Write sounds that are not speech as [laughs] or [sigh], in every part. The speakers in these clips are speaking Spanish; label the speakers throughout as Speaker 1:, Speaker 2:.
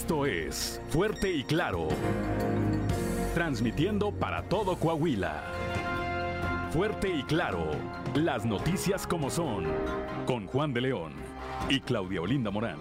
Speaker 1: Esto es Fuerte y Claro. Transmitiendo para todo Coahuila. Fuerte y Claro. Las noticias como son. Con Juan de León y Claudia Olinda Morán.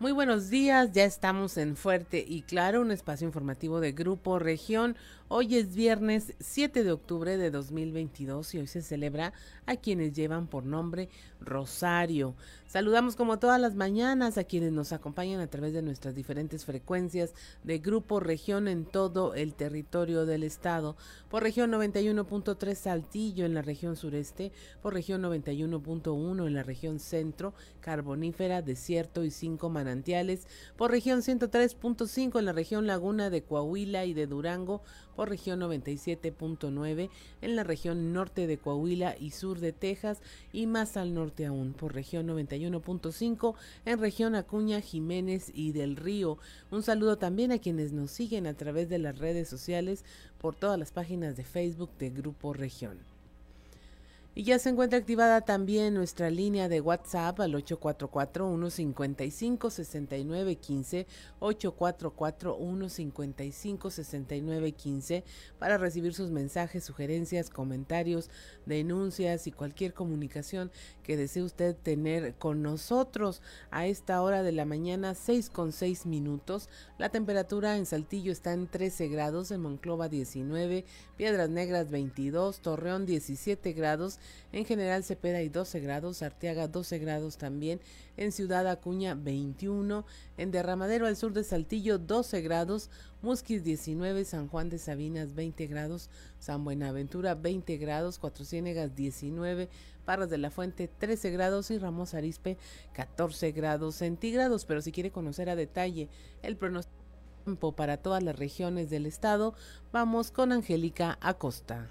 Speaker 2: Muy buenos días, ya estamos en Fuerte y Claro, un espacio informativo de Grupo Región. Hoy es viernes 7 de octubre de 2022 y hoy se celebra a quienes llevan por nombre Rosario. Saludamos como todas las mañanas a quienes nos acompañan a través de nuestras diferentes frecuencias de Grupo Región en todo el territorio del estado. Por región 91.3 Saltillo en la región sureste, por región 91.1 en la región centro, carbonífera, desierto y cinco manantiales, por región 103.5 en la región laguna de Coahuila y de Durango, por región 97.9 en la región norte de Coahuila y sur de Texas y más al norte aún por región 91.5 en región Acuña, Jiménez y del Río. Un saludo también a quienes nos siguen a través de las redes sociales por todas las páginas de Facebook de Grupo Región. Y ya se encuentra activada también nuestra línea de WhatsApp al 844-155-6915, 844-155-6915 para recibir sus mensajes, sugerencias, comentarios, denuncias y cualquier comunicación que desee usted tener con nosotros a esta hora de la mañana, 6 con 6 minutos. La temperatura en Saltillo está en 13 grados, en Monclova 19, Piedras Negras 22, Torreón 17 grados, en General Cepeda hay 12 grados, Arteaga 12 grados también, en Ciudad Acuña 21, en Derramadero al sur de Saltillo 12 grados, Musquis 19, San Juan de Sabinas 20 grados, San Buenaventura 20 grados, Cuatro Ciénegas 19, Parras de la Fuente 13 grados. Y Ramos Arispe 14 grados centígrados. Pero si quiere conocer a detalle el pronóstico para todas las regiones del estado, vamos con Angélica Acosta.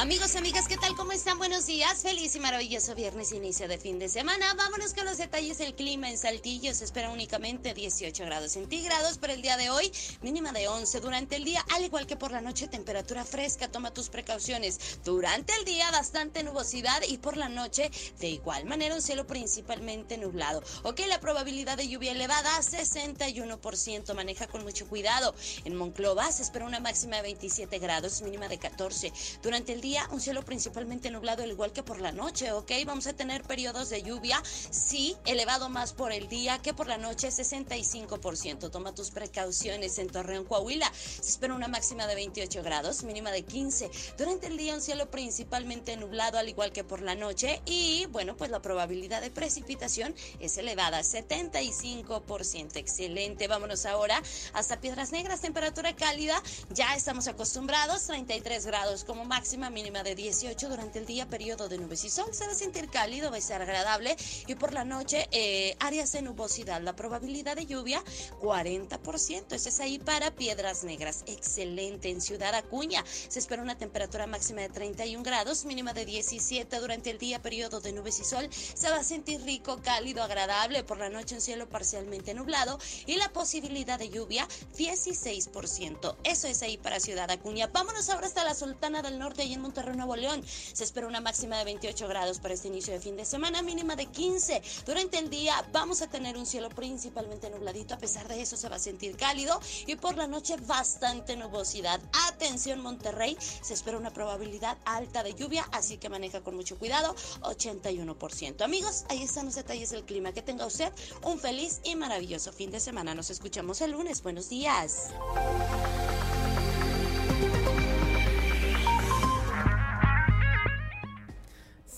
Speaker 3: Amigos, amigas, ¿qué tal? ¿Cómo están? Buenos días. Feliz y maravilloso viernes, inicio de fin de semana. Vámonos con los detalles del clima. En Saltillo se espera únicamente 18 grados centígrados para el día de hoy, mínima de 11 durante el día, al igual que por la noche, temperatura fresca. Toma tus precauciones. Durante el día, bastante nubosidad y por la noche, de igual manera, un cielo principalmente nublado. Ok, la probabilidad de lluvia elevada, 61%. Maneja con mucho cuidado. En Monclova se espera una máxima de 27 grados, mínima de 14. Durante el día, un cielo principalmente nublado, al igual que por la noche, ¿ok? Vamos a tener periodos de lluvia, sí, elevado más por el día que por la noche, 65%. Toma tus precauciones en Torreón, Coahuila. Se espera una máxima de 28 grados, mínima de 15. Durante el día, un cielo principalmente nublado, al igual que por la noche. Y bueno, pues la probabilidad de precipitación es elevada, 75%. Excelente. Vámonos ahora hasta Piedras Negras, temperatura cálida. Ya estamos acostumbrados, 33 grados como máxima de 18 durante el día, periodo de nubes y sol. Se va a sentir cálido, va a ser agradable y por la noche eh, áreas de nubosidad. La probabilidad de lluvia 40%. Ese es ahí para Piedras Negras. Excelente. En Ciudad Acuña se espera una temperatura máxima de 31 grados, mínima de 17 durante el día, periodo de nubes y sol. Se va a sentir rico, cálido, agradable. Por la noche un cielo parcialmente nublado y la posibilidad de lluvia 16%. Eso es ahí para Ciudad Acuña. Vámonos ahora hasta la Sultana del Norte y en Monterrey, Nuevo León. Se espera una máxima de 28 grados para este inicio de fin de semana, mínima de 15. Durante el día vamos a tener un cielo principalmente nubladito, a pesar de eso se va a sentir cálido y por la noche bastante nubosidad. Atención Monterrey, se espera una probabilidad alta de lluvia, así que maneja con mucho cuidado, 81%. Amigos, ahí están los detalles del clima. Que tenga usted un feliz y maravilloso fin de semana. Nos escuchamos el lunes. Buenos días.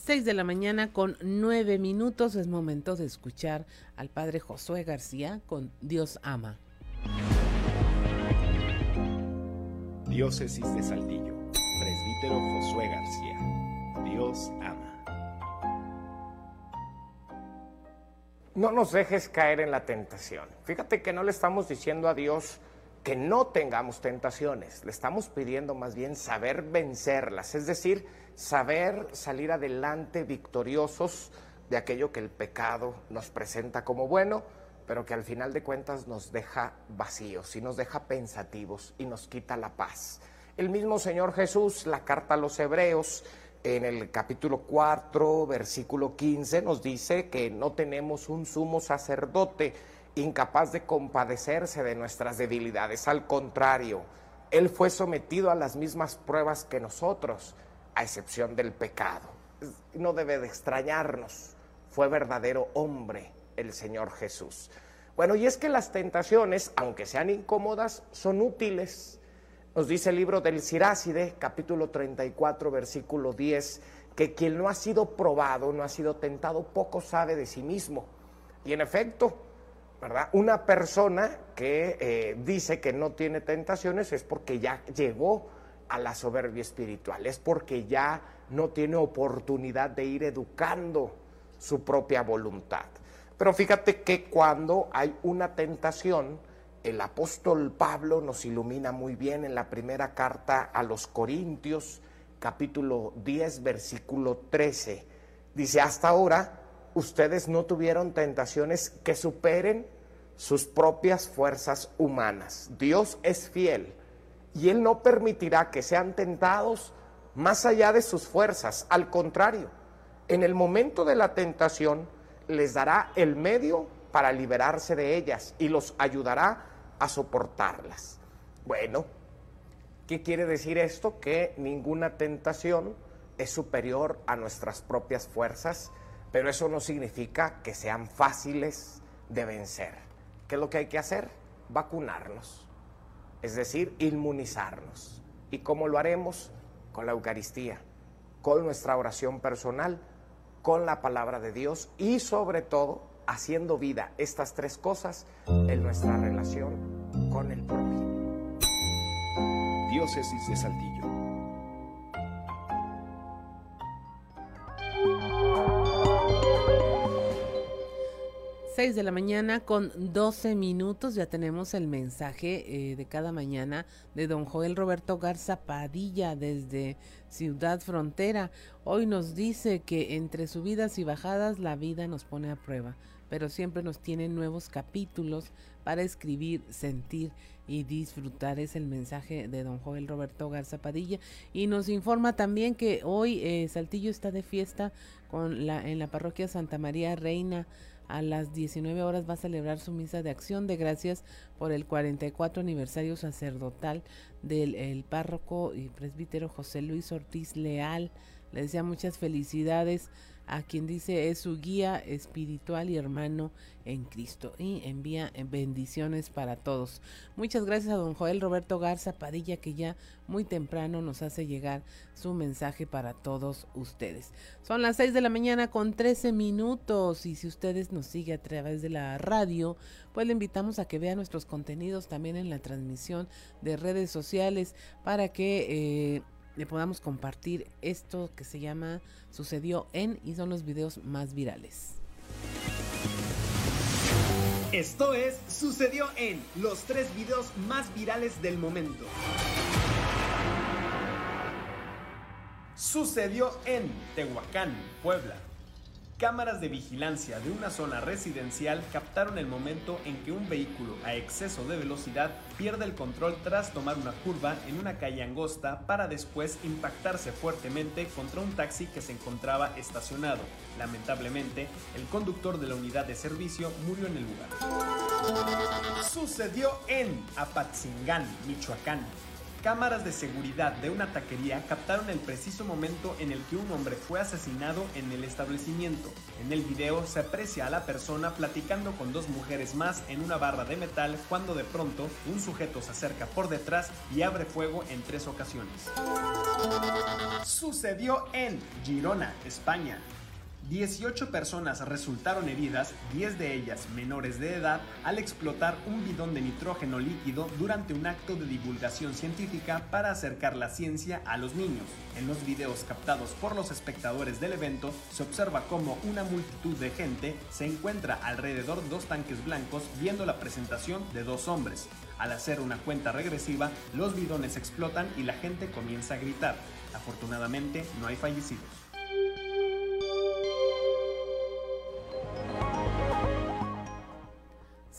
Speaker 2: 6 de la mañana con 9 minutos es momento de escuchar al padre Josué García con Dios ama.
Speaker 4: Diócesis de Saltillo, presbítero Josué García. Dios ama.
Speaker 5: No nos dejes caer en la tentación. Fíjate que no le estamos diciendo a Dios que no tengamos tentaciones, le estamos pidiendo más bien saber vencerlas, es decir, saber salir adelante victoriosos de aquello que el pecado nos presenta como bueno, pero que al final de cuentas nos deja vacíos y nos deja pensativos y nos quita la paz. El mismo Señor Jesús, la carta a los Hebreos, en el capítulo 4, versículo 15, nos dice que no tenemos un sumo sacerdote incapaz de compadecerse de nuestras debilidades. Al contrario, Él fue sometido a las mismas pruebas que nosotros, a excepción del pecado. No debe de extrañarnos, fue verdadero hombre el Señor Jesús. Bueno, y es que las tentaciones, aunque sean incómodas, son útiles. Nos dice el libro del Siráside, capítulo 34, versículo 10, que quien no ha sido probado, no ha sido tentado, poco sabe de sí mismo. Y en efecto, Una persona que eh, dice que no tiene tentaciones es porque ya llegó a la soberbia espiritual, es porque ya no tiene oportunidad de ir educando su propia voluntad. Pero fíjate que cuando hay una tentación, el apóstol Pablo nos ilumina muy bien en la primera carta a los Corintios, capítulo 10, versículo 13. Dice, hasta ahora ustedes no tuvieron tentaciones que superen sus propias fuerzas humanas. Dios es fiel y Él no permitirá que sean tentados más allá de sus fuerzas. Al contrario, en el momento de la tentación les dará el medio para liberarse de ellas y los ayudará a soportarlas. Bueno, ¿qué quiere decir esto? Que ninguna tentación es superior a nuestras propias fuerzas, pero eso no significa que sean fáciles de vencer. ¿Qué es lo que hay que hacer? Vacunarnos, es decir, inmunizarnos. ¿Y cómo lo haremos? Con la Eucaristía, con nuestra oración personal, con la palabra de Dios y sobre todo haciendo vida estas tres cosas en nuestra relación con el prójimo.
Speaker 4: Diócesis de Saltillo.
Speaker 2: Seis de la mañana con 12 minutos ya tenemos el mensaje eh, de cada mañana de don Joel Roberto Garza Padilla desde Ciudad Frontera. Hoy nos dice que entre subidas y bajadas la vida nos pone a prueba pero siempre nos tiene nuevos capítulos para escribir, sentir y disfrutar. Es el mensaje de don Joel Roberto Garza Padilla. Y nos informa también que hoy eh, Saltillo está de fiesta con la, en la parroquia Santa María Reina. A las 19 horas va a celebrar su misa de acción de gracias por el 44 aniversario sacerdotal del párroco y presbítero José Luis Ortiz Leal. Le desea muchas felicidades a quien dice es su guía espiritual y hermano en Cristo y envía bendiciones para todos. Muchas gracias a don Joel Roberto Garza Padilla que ya muy temprano nos hace llegar su mensaje para todos ustedes. Son las 6 de la mañana con 13 minutos y si ustedes nos sigue a través de la radio, pues le invitamos a que vea nuestros contenidos también en la transmisión de redes sociales para que eh, le podamos compartir esto que se llama Sucedió en y son los videos más virales.
Speaker 6: Esto es Sucedió en los tres videos más virales del momento. Sucedió en Tehuacán, Puebla. Cámaras de vigilancia de una zona residencial captaron el momento en que un vehículo a exceso de velocidad pierde el control tras tomar una curva en una calle angosta para después impactarse fuertemente contra un taxi que se encontraba estacionado. Lamentablemente, el conductor de la unidad de servicio murió en el lugar. Sucedió en Apatzingán, Michoacán. Cámaras de seguridad de una taquería captaron el preciso momento en el que un hombre fue asesinado en el establecimiento. En el video se aprecia a la persona platicando con dos mujeres más en una barra de metal cuando de pronto un sujeto se acerca por detrás y abre fuego en tres ocasiones. Sucedió en Girona, España. 18 personas resultaron heridas, 10 de ellas menores de edad, al explotar un bidón de nitrógeno líquido durante un acto de divulgación científica para acercar la ciencia a los niños. En los videos captados por los espectadores del evento, se observa cómo una multitud de gente se encuentra alrededor de dos tanques blancos viendo la presentación de dos hombres. Al hacer una cuenta regresiva, los bidones explotan y la gente comienza a gritar. Afortunadamente, no hay fallecidos.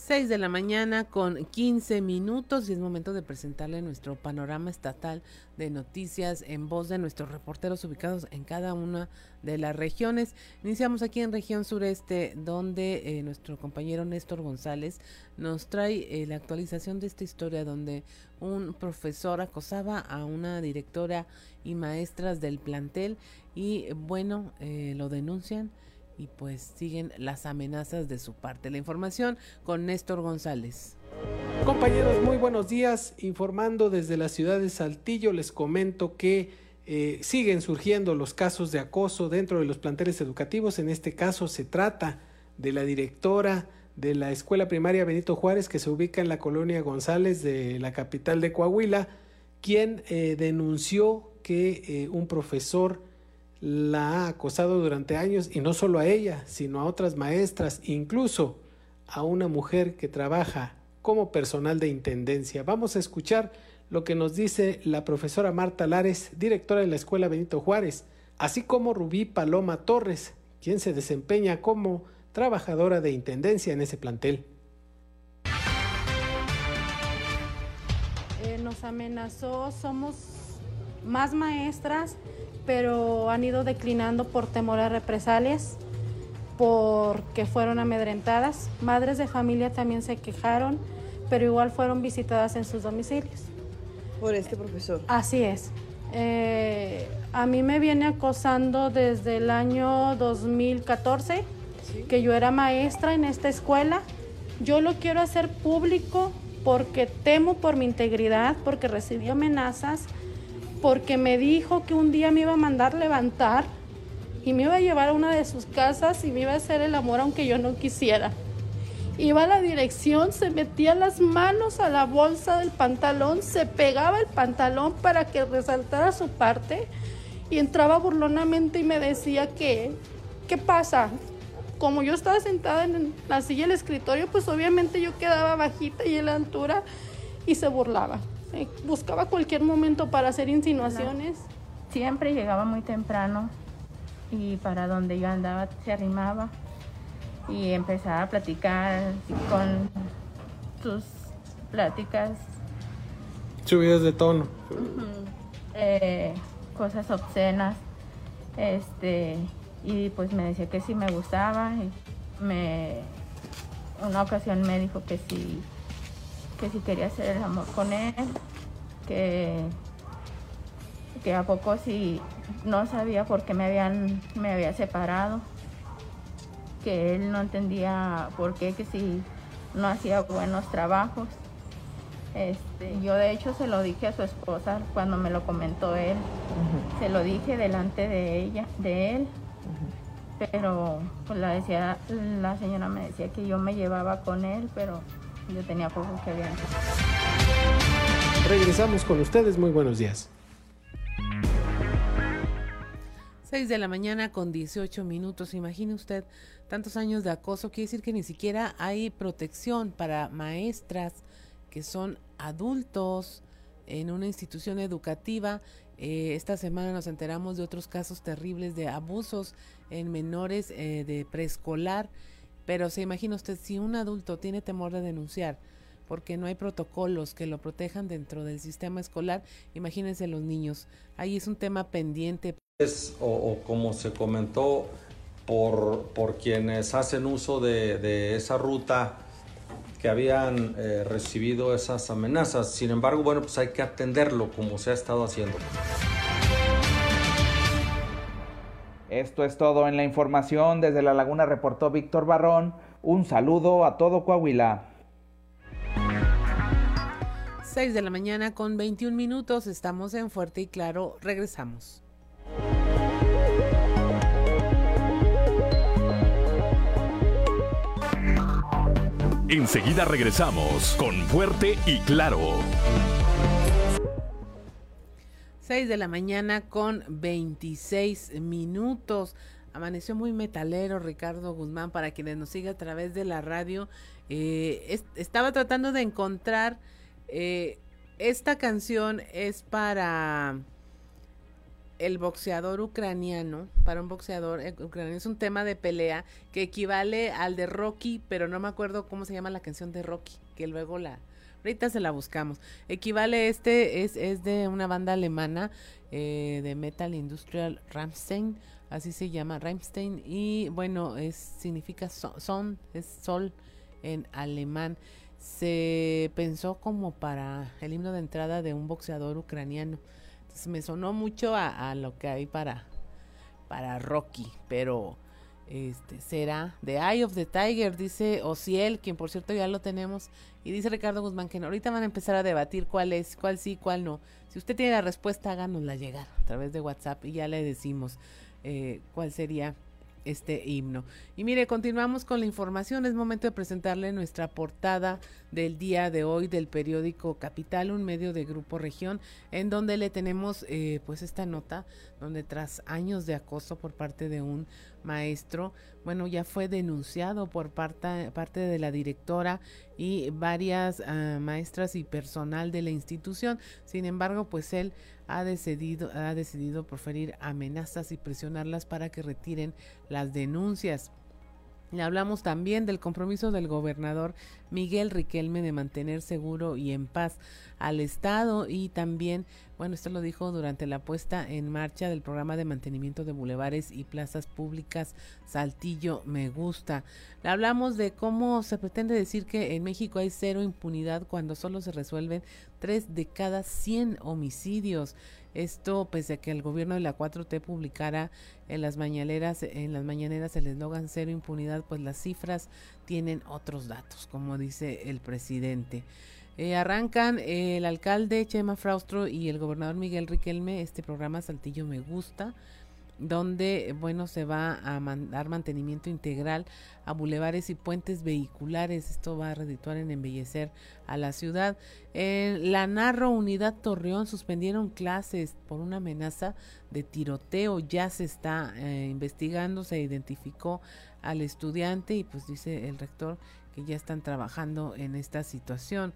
Speaker 2: 6 de la mañana con 15 minutos y es momento de presentarle nuestro panorama estatal de noticias en voz de nuestros reporteros ubicados en cada una de las regiones. Iniciamos aquí en región sureste donde eh, nuestro compañero Néstor González nos trae eh, la actualización de esta historia donde un profesor acosaba a una directora y maestras del plantel y bueno, eh, lo denuncian y pues siguen las amenazas de su parte. La información con Néstor González.
Speaker 7: Compañeros, muy buenos días. Informando desde la ciudad de Saltillo, les comento que eh, siguen surgiendo los casos de acoso dentro de los planteles educativos. En este caso se trata de la directora de la escuela primaria Benito Juárez que se ubica en la colonia González de la capital de Coahuila, quien eh, denunció que eh, un profesor la ha acosado durante años y no solo a ella, sino a otras maestras, incluso a una mujer que trabaja como personal de intendencia. Vamos a escuchar lo que nos dice la profesora Marta Lares, directora de la Escuela Benito Juárez, así como Rubí Paloma Torres, quien se desempeña como trabajadora de intendencia en ese plantel.
Speaker 8: Eh, nos amenazó, somos más maestras pero han ido declinando por temor a represalias, porque fueron amedrentadas. Madres de familia también se quejaron, pero igual fueron visitadas en sus domicilios.
Speaker 9: Por este profesor.
Speaker 8: Así es. Eh, a mí me viene acosando desde el año 2014, que yo era maestra en esta escuela. Yo lo quiero hacer público porque temo por mi integridad, porque recibí amenazas porque me dijo que un día me iba a mandar levantar y me iba a llevar a una de sus casas y me iba a hacer el amor aunque yo no quisiera. Iba a la dirección, se metía las manos a la bolsa del pantalón, se pegaba el pantalón para que resaltara su parte y entraba burlonamente y me decía que, ¿qué pasa? Como yo estaba sentada en la silla del escritorio, pues obviamente yo quedaba bajita y en la altura y se burlaba. Eh, buscaba cualquier momento para hacer insinuaciones.
Speaker 10: Siempre llegaba muy temprano y para donde yo andaba se arrimaba y empezaba a platicar con sus pláticas.
Speaker 7: Subidas de tono.
Speaker 10: Eh, cosas obscenas. Este, y pues me decía que sí me gustaba. Y me, una ocasión me dijo que sí que si quería hacer el amor con él, que, que a poco si no sabía por qué me habían me había separado, que él no entendía por qué, que si no hacía buenos trabajos. Este, yo de hecho se lo dije a su esposa cuando me lo comentó él. Se lo dije delante de ella, de él. Pero pues la decía, la señora me decía que yo me llevaba con él, pero yo tenía poco que ver.
Speaker 7: Regresamos con ustedes. Muy buenos días.
Speaker 2: 6 de la mañana con 18 minutos. Imagine usted tantos años de acoso. Quiere decir que ni siquiera hay protección para maestras que son adultos en una institución educativa. Eh, esta semana nos enteramos de otros casos terribles de abusos en menores eh, de preescolar pero se imagina usted si un adulto tiene temor de denunciar porque no hay protocolos que lo protejan dentro del sistema escolar, imagínense los niños. Ahí es un tema pendiente.
Speaker 11: O, como se comentó, por, por quienes hacen uso de, de esa ruta que habían eh, recibido esas amenazas. Sin embargo, bueno, pues hay que atenderlo como se ha estado haciendo.
Speaker 12: Esto es todo en la información. Desde La Laguna reportó Víctor Barrón. Un saludo a todo Coahuila.
Speaker 2: 6 de la mañana con 21 minutos. Estamos en Fuerte y Claro. Regresamos.
Speaker 1: Enseguida regresamos con Fuerte y Claro.
Speaker 2: 6 de la mañana con 26 minutos. Amaneció muy metalero Ricardo Guzmán para quienes nos sigue a través de la radio. Eh, estaba tratando de encontrar Eh, esta canción es para el boxeador ucraniano, para un boxeador eh, ucraniano, es un tema de pelea que equivale al de Rocky, pero no me acuerdo cómo se llama la canción de Rocky, que luego la, ahorita se la buscamos. Equivale este, es, es de una banda alemana eh, de metal industrial Ramstein, así se llama Ramstein, y bueno, es, significa son, es sol en alemán se pensó como para el himno de entrada de un boxeador ucraniano. Entonces me sonó mucho a, lo que hay para, para Rocky, pero este será The Eye of the Tiger, dice Ociel, quien por cierto ya lo tenemos, y dice Ricardo Guzmán que ahorita van a empezar a debatir cuál es, cuál sí, cuál no. Si usted tiene la respuesta, háganosla llegar a través de WhatsApp y ya le decimos eh, cuál sería este himno. Y mire, continuamos con la información. Es momento de presentarle nuestra portada del día de hoy del periódico Capital, un medio de Grupo Región, en donde le tenemos eh, pues esta nota, donde tras años de acoso por parte de un maestro, bueno, ya fue denunciado por parte, parte de la directora y varias ah, maestras y personal de la institución. Sin embargo, pues él ha decidido, ha decidido proferir amenazas y presionarlas para que retiren las denuncias. Hablamos también del compromiso del gobernador Miguel Riquelme de mantener seguro y en paz al Estado y también, bueno, esto lo dijo durante la puesta en marcha del programa de mantenimiento de bulevares y plazas públicas Saltillo Me Gusta. Hablamos de cómo se pretende decir que en México hay cero impunidad cuando solo se resuelven tres de cada 100 homicidios. Esto pese a que el gobierno de la 4T publicara en las mañaneras, en las mañaneras el eslogan cero impunidad, pues las cifras tienen otros datos, como dice el presidente. Eh, arrancan el alcalde Chema Fraustro y el gobernador Miguel Riquelme este programa Saltillo Me Gusta donde bueno se va a dar mantenimiento integral a bulevares y puentes vehiculares. Esto va a redituar en embellecer a la ciudad. En la Narro Unidad Torreón suspendieron clases por una amenaza de tiroteo. Ya se está eh, investigando, se identificó al estudiante y pues dice el rector que ya están trabajando en esta situación.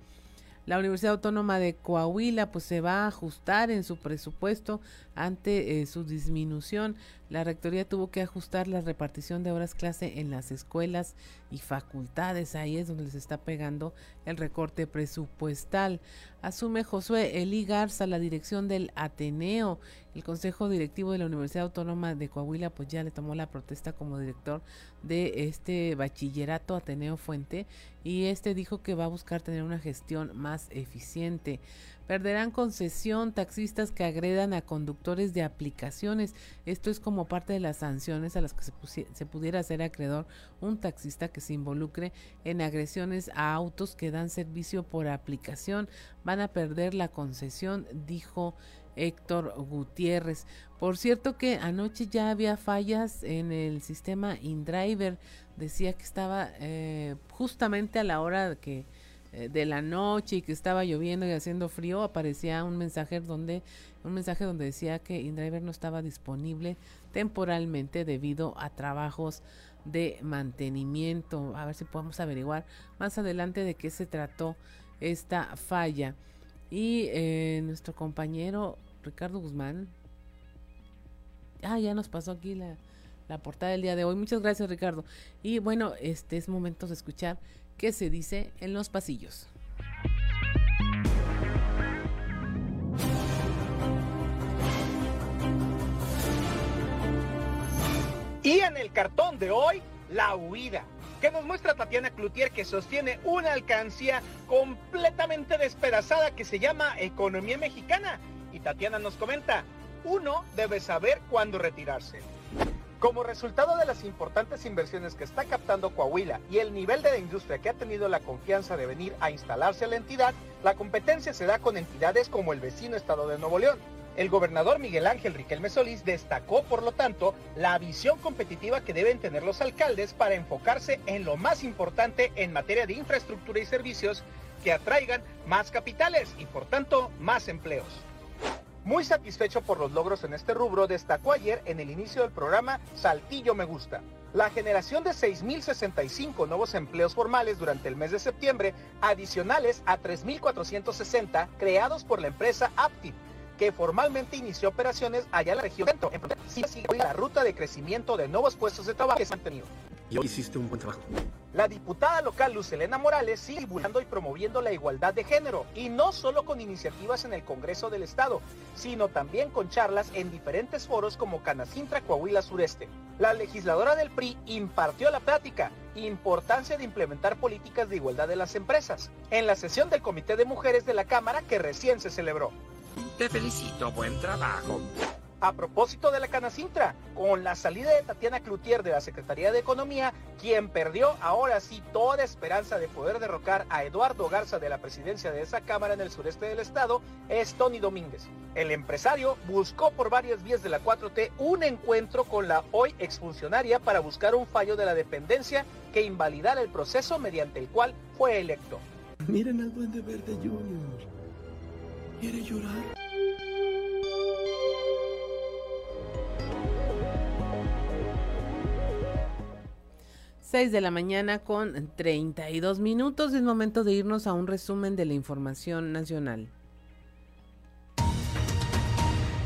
Speaker 2: La Universidad Autónoma de Coahuila pues se va a ajustar en su presupuesto ante eh, su disminución. La rectoría tuvo que ajustar la repartición de horas clase en las escuelas y facultades. Ahí es donde les está pegando el recorte presupuestal. Asume Josué Eli Garza la dirección del Ateneo. El Consejo Directivo de la Universidad Autónoma de Coahuila pues ya le tomó la protesta como director de este bachillerato Ateneo Fuente y este dijo que va a buscar tener una gestión más eficiente. Perderán concesión taxistas que agredan a conductores de aplicaciones. Esto es como parte de las sanciones a las que se, se, pudiera hacer acreedor un taxista que se involucre en agresiones a autos que dan servicio por aplicación. Van a perder la concesión, dijo Héctor Gutiérrez. Por cierto que anoche ya había fallas en el sistema InDriver. Decía que estaba eh, justamente a la hora que, eh, de la noche y que estaba lloviendo y haciendo frío. Aparecía un mensaje donde, un mensaje donde decía que InDriver no estaba disponible temporalmente debido a trabajos de mantenimiento. A ver si podemos averiguar más adelante de qué se trató esta falla. Y eh, nuestro compañero Ricardo Guzmán. Ah, ya nos pasó aquí la, la portada del día de hoy. Muchas gracias, Ricardo. Y bueno, este es momento de escuchar qué se dice en los pasillos.
Speaker 13: Y en el cartón de hoy, la huida que nos muestra Tatiana Cloutier que sostiene una alcancía completamente despedazada que se llama Economía Mexicana y Tatiana nos comenta, uno debe saber cuándo retirarse. Como resultado de las importantes inversiones que está captando Coahuila y el nivel de la industria que ha tenido la confianza de venir a instalarse a la entidad, la competencia se da con entidades como el vecino estado de Nuevo León. El gobernador Miguel Ángel Riquelme Solís destacó, por lo tanto, la visión competitiva que deben tener los alcaldes para enfocarse en lo más importante en materia de infraestructura y servicios que atraigan más capitales y, por tanto, más empleos. Muy satisfecho por los logros en este rubro, destacó ayer en el inicio del programa Saltillo Me Gusta. La generación de 6.065 nuevos empleos formales durante el mes de septiembre, adicionales a 3.460 creados por la empresa Aptiv, que formalmente inició operaciones allá en la región centro. En sigue la ruta de crecimiento de nuevos puestos de trabajo que se han tenido.
Speaker 14: Y hoy hiciste un buen trabajo.
Speaker 13: La diputada local Luz Elena Morales sigue divulgando y promoviendo la igualdad de género, y no solo con iniciativas en el Congreso del Estado, sino también con charlas en diferentes foros como Canacintra, Coahuila Sureste. La legisladora del PRI impartió la plática, importancia de implementar políticas de igualdad de las empresas, en la sesión del Comité de Mujeres de la Cámara que recién se celebró.
Speaker 14: Te felicito, buen trabajo.
Speaker 13: A propósito de la Canacintra, con la salida de Tatiana Cloutier de la Secretaría de Economía, quien perdió ahora sí toda esperanza de poder derrocar a Eduardo Garza de la presidencia de esa Cámara en el sureste del estado, es Tony Domínguez. El empresario buscó por varias vías de la 4T un encuentro con la hoy exfuncionaria para buscar un fallo de la dependencia que invalidara el proceso mediante el cual fue electo.
Speaker 14: Miren al Duende Verde Junior. ¿Quiere llorar?
Speaker 2: 6 de la mañana con 32 minutos. Es momento de irnos a un resumen de la información nacional.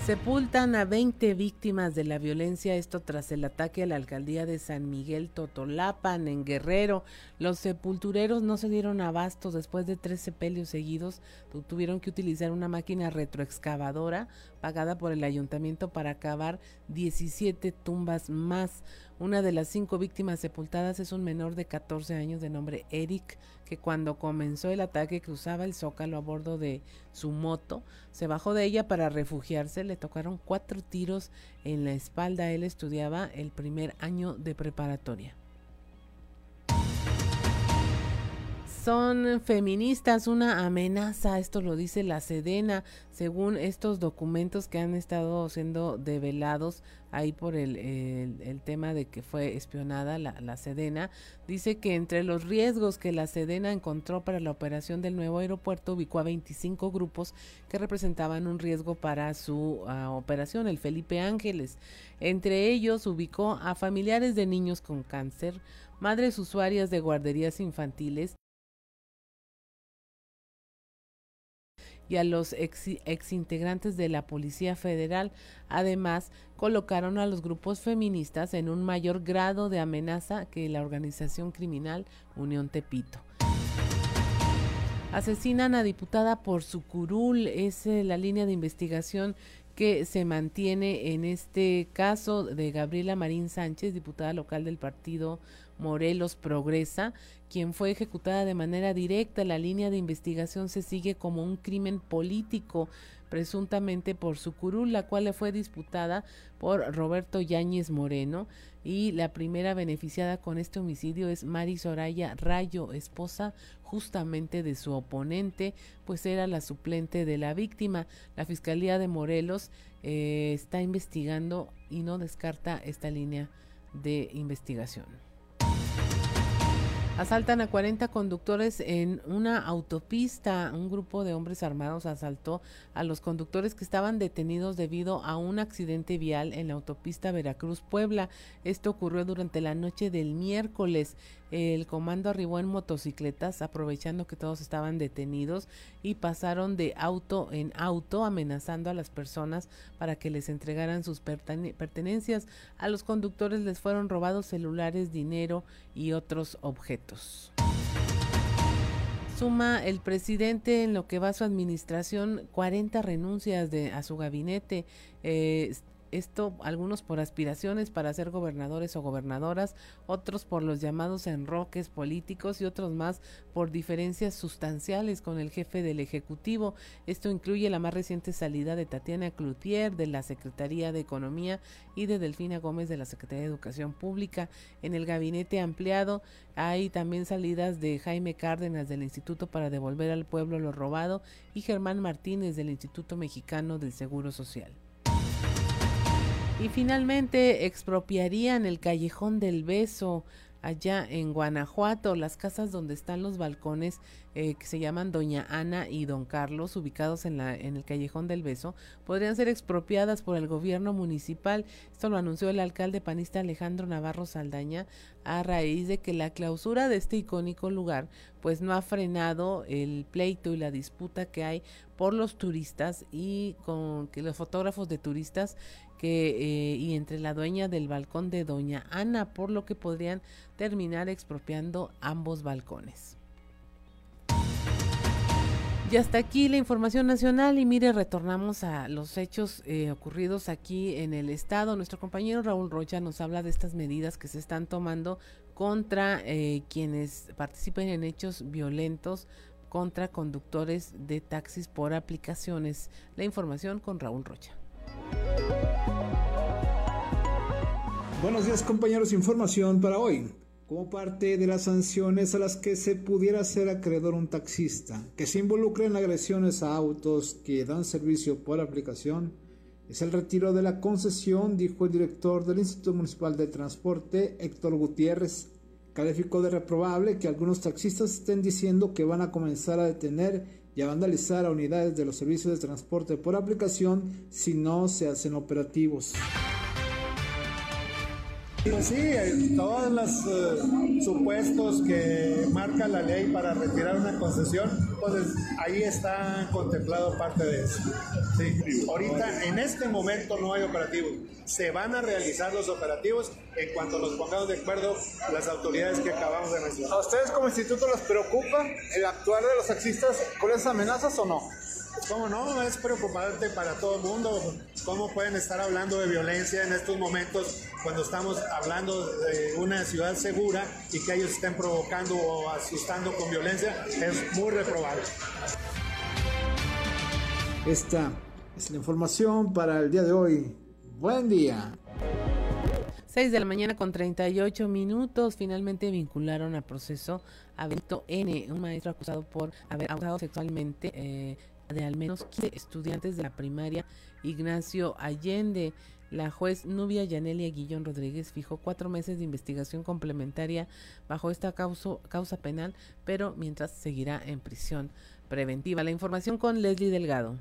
Speaker 2: Sepultan a 20 víctimas de la violencia, esto tras el ataque a la alcaldía de San Miguel Totolapan en Guerrero. Los sepultureros no se dieron abasto después de tres sepelios seguidos. Tuvieron que utilizar una máquina retroexcavadora pagada por el ayuntamiento para cavar 17 tumbas más. Una de las cinco víctimas sepultadas es un menor de 14 años de nombre Eric, que cuando comenzó el ataque cruzaba el zócalo a bordo de su moto. Se bajó de ella para refugiarse, le tocaron cuatro tiros en la espalda. Él estudiaba el primer año de preparatoria. Son feministas una amenaza, esto lo dice la Sedena, según estos documentos que han estado siendo develados ahí por el, tema de que fue espionada la, la, Sedena, dice que entre los riesgos que la Sedena encontró para la operación del nuevo aeropuerto ubicó a 25 grupos que representaban un riesgo para su uh, operación, el Felipe Ángeles. Entre ellos ubicó a familiares de niños con cáncer, madres usuarias de guarderías infantiles, y a los ex, integrantes de la Policía Federal. Además, colocaron a los grupos feministas en un mayor grado de amenaza que la organización criminal Unión Tepito. Asesinan a diputada por su curul, es eh, la línea de investigación que se mantiene en este caso de Gabriela Marín Sánchez, diputada local del partido Morelos Progresa, quien fue ejecutada de manera directa. La línea de investigación se sigue como un crimen político, presuntamente por su curul, la cual le fue disputada por Roberto Yáñez Moreno. Y la primera beneficiada con este homicidio es Mari Soraya Rayo, esposa justamente de su oponente, pues era la suplente de la víctima. La Fiscalía de Morelos eh, está investigando y no descarta esta línea de investigación. Asaltan a 40 conductores en una autopista. Un grupo de hombres armados asaltó a los conductores que estaban detenidos debido a un accidente vial en la autopista Veracruz-Puebla. Esto ocurrió durante la noche del miércoles. El comando arribó en motocicletas aprovechando que todos estaban detenidos y pasaron de auto en auto amenazando a las personas para que les entregaran sus pertenencias. A los conductores les fueron robados celulares, dinero y otros objetos. Suma el presidente en lo que va a su administración 40 renuncias a su gabinete. Eh, esto algunos por aspiraciones para ser gobernadores o gobernadoras, otros por los llamados enroques políticos y otros más por diferencias sustanciales con el jefe del Ejecutivo. Esto incluye la más reciente salida de Tatiana Cloutier de la Secretaría de Economía y de Delfina Gómez de la Secretaría de Educación Pública. En el gabinete ampliado hay también salidas de Jaime Cárdenas del Instituto para devolver al pueblo lo robado y Germán Martínez del Instituto Mexicano del Seguro Social. Y finalmente expropiarían el callejón del beso allá en Guanajuato, las casas donde están los balcones eh, que se llaman Doña Ana y Don Carlos, ubicados en, la, en el Callejón del Beso, podrían ser expropiadas por el gobierno municipal. Esto lo anunció el alcalde panista Alejandro Navarro Saldaña a raíz de que la clausura de este icónico lugar pues no ha frenado el pleito y la disputa que hay por los turistas y con que los fotógrafos de turistas eh, y entre la dueña del balcón de Doña Ana, por lo que podrían terminar expropiando ambos balcones. Y hasta aquí la información nacional y mire, retornamos a los hechos eh, ocurridos aquí en el estado. Nuestro compañero Raúl Rocha nos habla de estas medidas que se están tomando contra eh, quienes participen en hechos violentos contra conductores de taxis por aplicaciones. La información con Raúl Rocha.
Speaker 15: Buenos días compañeros, información para hoy como parte de las sanciones a las que se pudiera ser acreedor un taxista que se involucre en agresiones a autos que dan servicio por aplicación, es el retiro de la concesión, dijo el director del Instituto Municipal de Transporte, Héctor Gutiérrez. Calificó de reprobable que algunos taxistas estén diciendo que van a comenzar a detener y a vandalizar a unidades de los servicios de transporte por aplicación si no se hacen operativos.
Speaker 16: Pues sí, eh, todos los eh, supuestos que marca la ley para retirar una concesión, pues ahí está contemplado parte de eso. Ahorita, en este momento no hay operativos. Se van a realizar los operativos en cuanto nos pongamos de acuerdo las autoridades que acabamos de mencionar.
Speaker 17: ¿A ustedes como instituto les preocupa el actuar de los taxistas con esas amenazas o no?
Speaker 16: ¿Cómo no? Es preocupante para todo el mundo. ¿Cómo pueden estar hablando de violencia en estos momentos cuando estamos hablando de una ciudad segura y que ellos estén provocando o asustando con violencia? Es muy reprobable.
Speaker 15: Esta es la información para el día de hoy. Buen día.
Speaker 2: 6 de la mañana con 38 minutos. Finalmente vincularon a proceso a Benito N., un maestro acusado por haber abusado sexualmente eh, de al menos 15 estudiantes de la primaria Ignacio Allende. La juez Nubia Yanelia Guillón Rodríguez fijó cuatro meses de investigación complementaria bajo esta causa, penal, pero mientras seguirá en prisión preventiva. La información con Leslie Delgado.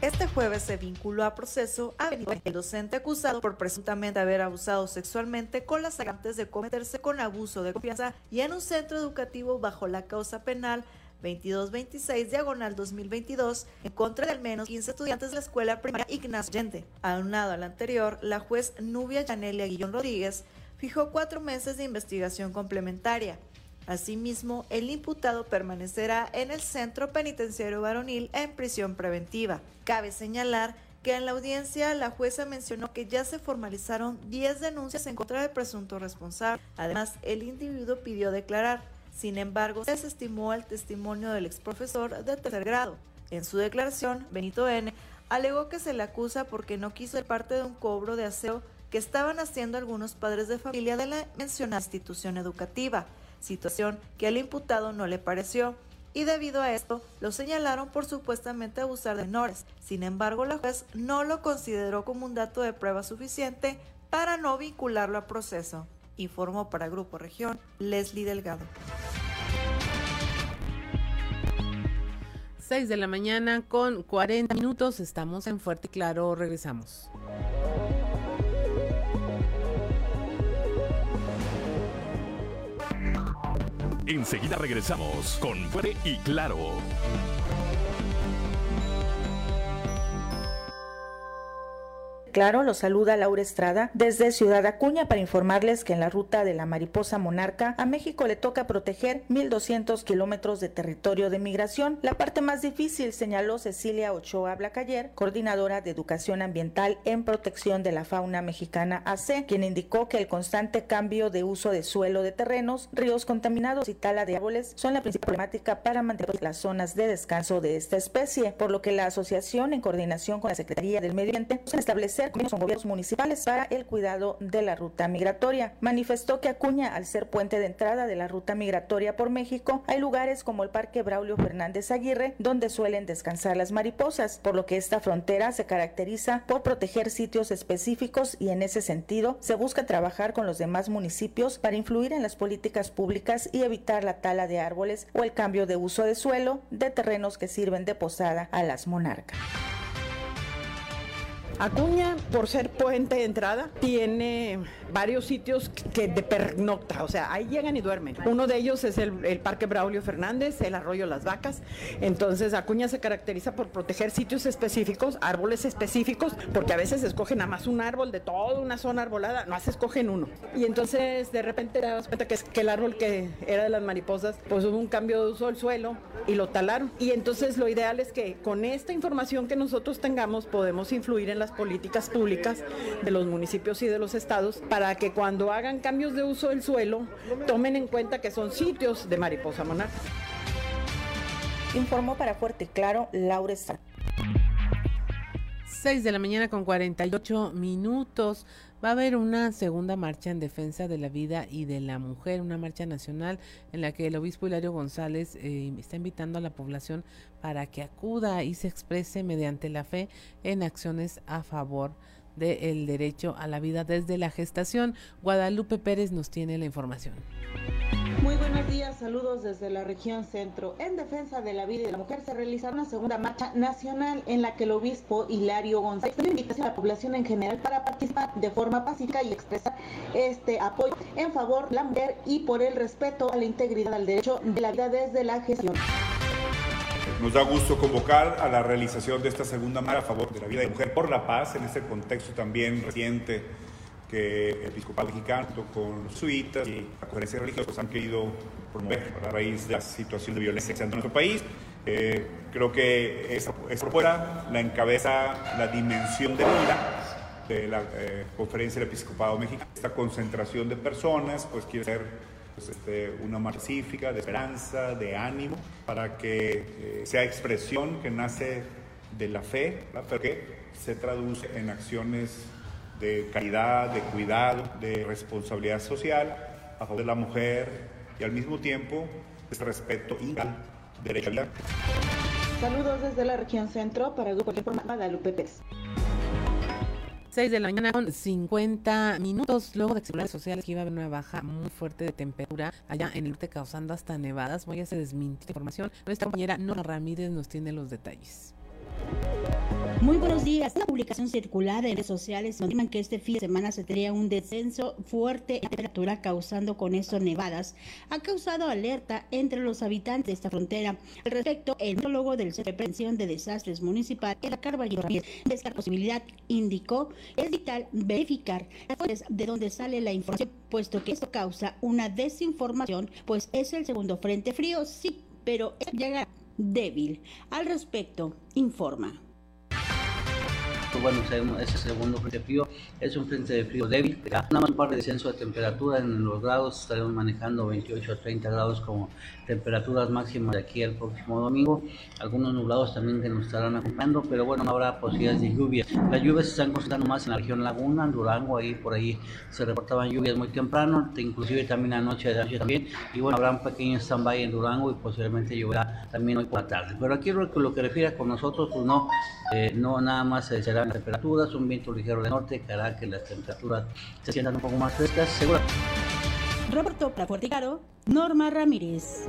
Speaker 18: Este jueves se vinculó a proceso a el docente acusado por presuntamente haber abusado sexualmente con las agravantes de cometerse con abuso de confianza y en un centro educativo bajo la causa penal 2226 diagonal 2022 en contra de al menos 15 estudiantes de la escuela primaria Ignacio Allende. Aunado al anterior, la juez Nubia Yanelia Guillón Rodríguez fijó cuatro meses de investigación complementaria. Asimismo, el imputado permanecerá en el centro penitenciario varonil en prisión preventiva. Cabe señalar que en la audiencia la jueza mencionó que ya se formalizaron 10 denuncias en contra del presunto responsable. Además, el individuo pidió declarar. Sin embargo, se desestimó el testimonio del exprofesor de tercer grado. En su declaración, Benito N. alegó que se le acusa porque no quiso ser parte de un cobro de aseo que estaban haciendo algunos padres de familia de la mencionada institución educativa, situación que al imputado no le pareció y debido a esto lo señalaron por supuestamente abusar de menores. Sin embargo, la juez no lo consideró como un dato de prueba suficiente para no vincularlo a proceso. Informó para Grupo Región Leslie Delgado.
Speaker 2: 6 de la mañana con 40 minutos. Estamos en Fuerte y Claro. Regresamos.
Speaker 1: Enseguida regresamos con Fuerte y Claro.
Speaker 18: Claro, los saluda Laura Estrada desde Ciudad Acuña para informarles que en la ruta de la mariposa monarca a México le toca proteger 1.200 kilómetros de territorio de migración. La parte más difícil, señaló Cecilia Ochoa Blacayer, coordinadora de Educación Ambiental en Protección de la Fauna Mexicana AC, quien indicó que el constante cambio de uso de suelo de terrenos, ríos contaminados y tala de árboles son la principal problemática para mantener las zonas de descanso de esta especie, por lo que la asociación, en coordinación con la Secretaría del Medio Ambiente,
Speaker 19: con gobiernos municipales para el cuidado de la ruta migratoria. Manifestó que Acuña, al ser puente de entrada de la ruta migratoria por México, hay lugares como el Parque Braulio Fernández Aguirre donde suelen descansar las mariposas, por lo que esta frontera se caracteriza por proteger sitios específicos y en ese sentido se busca trabajar con los demás municipios para influir en las políticas públicas y evitar la tala de árboles o el cambio de uso de suelo de terrenos que sirven de posada a las monarcas.
Speaker 20: Acuña, por ser puente de entrada, tiene varios sitios que de pernocta, o sea, ahí llegan y duermen. Uno de ellos es el, Parque Braulio Fernández, el Arroyo Las Vacas. Entonces, Acuña se caracteriza por proteger sitios específicos, árboles específicos, porque a veces escogen nada más un árbol de toda una zona arbolada, no se escogen uno. Y entonces, de repente te das cuenta que, es, que el árbol que era de las mariposas, pues hubo un cambio de uso del suelo y lo talaron. Y entonces, lo ideal es que con esta información que nosotros tengamos, podemos influir en las políticas públicas de los municipios y de los estados para que cuando hagan cambios de uso del suelo tomen en cuenta que son sitios de mariposa monarca.
Speaker 19: Informó para Fuerte y Claro Laura
Speaker 2: 6 de la mañana con 48 minutos. Va a haber una segunda marcha en defensa de la vida y de la mujer, una marcha nacional en la que el obispo Hilario González eh, está invitando a la población para que acuda y se exprese mediante la fe en acciones a favor del derecho a la vida desde la gestación. Guadalupe Pérez nos tiene la información.
Speaker 21: Muy buenos días, saludos desde la región centro. En defensa de la vida y de la mujer se realizará una segunda marcha nacional en la que el obispo Hilario González invita invitación a la población en general para participar de forma pacífica y expresar este apoyo en favor de la mujer y por el respeto a la integridad al derecho de la vida desde la gestión.
Speaker 22: Nos da gusto convocar a la realización de esta segunda marcha a favor de la vida de la mujer por la paz en este contexto también reciente que el episcopal mexicano con los suitas y la conferencia religiosa han querido promover a raíz de la situación de violencia en nuestro país. Eh, creo que esa, propuesta la encabeza la dimensión de vida de la eh, conferencia del episcopado mexicano. Esta concentración de personas pues quiere ser pues, este, una marcha pacífica, de esperanza, de ánimo, para que eh, sea expresión que nace de la fe, pero que se traduce en acciones de caridad, de cuidado, de responsabilidad social a favor de la mujer y al mismo tiempo de respeto integral, derecho a la vida.
Speaker 21: Saludos desde la región centro para Grupo Informa Guadalupe Pérez.
Speaker 2: 6 de la mañana con 50 minutos luego de redes sociales que iba a haber una baja muy fuerte de temperatura allá en el norte causando hasta nevadas. Voy a hacer desmentir información. Nuestra compañera Nora Ramírez nos tiene los detalles.
Speaker 23: Muy buenos días. La publicación circular en redes sociales afirman que este fin de semana se tendría un descenso fuerte en temperatura causando con esto nevadas. Ha causado alerta entre los habitantes de esta frontera. Al respecto, el metrólogo del Centro de Prevención de Desastres Municipal, Edgar Carvalho Ramírez, de esta posibilidad indicó es vital verificar las fuentes de dónde sale la información, puesto que esto causa una desinformación, pues es el segundo frente frío, sí, pero llega débil. Al respecto, informa.
Speaker 24: Bueno, ese segundo frente frío es un frente de frío débil. Nada más un par de descenso de temperatura en los grados. Estaremos manejando 28 a 30 grados como temperaturas máximas de aquí al próximo domingo. Algunos nublados también que nos estarán acompañando, pero bueno, no habrá posibilidades de lluvia. Las lluvias se están concentrando más en la región Laguna, en Durango, ahí por ahí se reportaban lluvias muy temprano, inclusive también anoche de noche también. Y bueno, habrá un pequeño stand-by en Durango y posiblemente lloverá también hoy por la tarde. Pero aquí lo que, lo que refiere con nosotros, pues no, eh, no nada más será las temperaturas, un viento ligero de norte que hará que las temperaturas se sientan un poco más frescas, seguro.
Speaker 23: Roberto Plaforticaro, Norma Ramírez.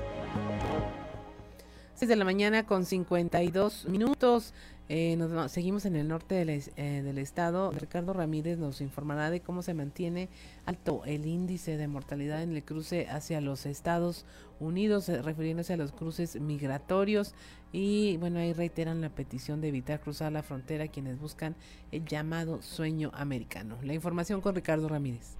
Speaker 2: 6 de la mañana con 52 minutos. Eh, nos, seguimos en el norte del, eh, del, estado. Ricardo Ramírez nos informará de cómo se mantiene alto el índice de mortalidad en el cruce hacia los Estados Unidos, eh, refiriéndose a los cruces migratorios. Y bueno, ahí reiteran la petición de evitar cruzar la frontera quienes buscan el llamado sueño americano. La información con Ricardo Ramírez.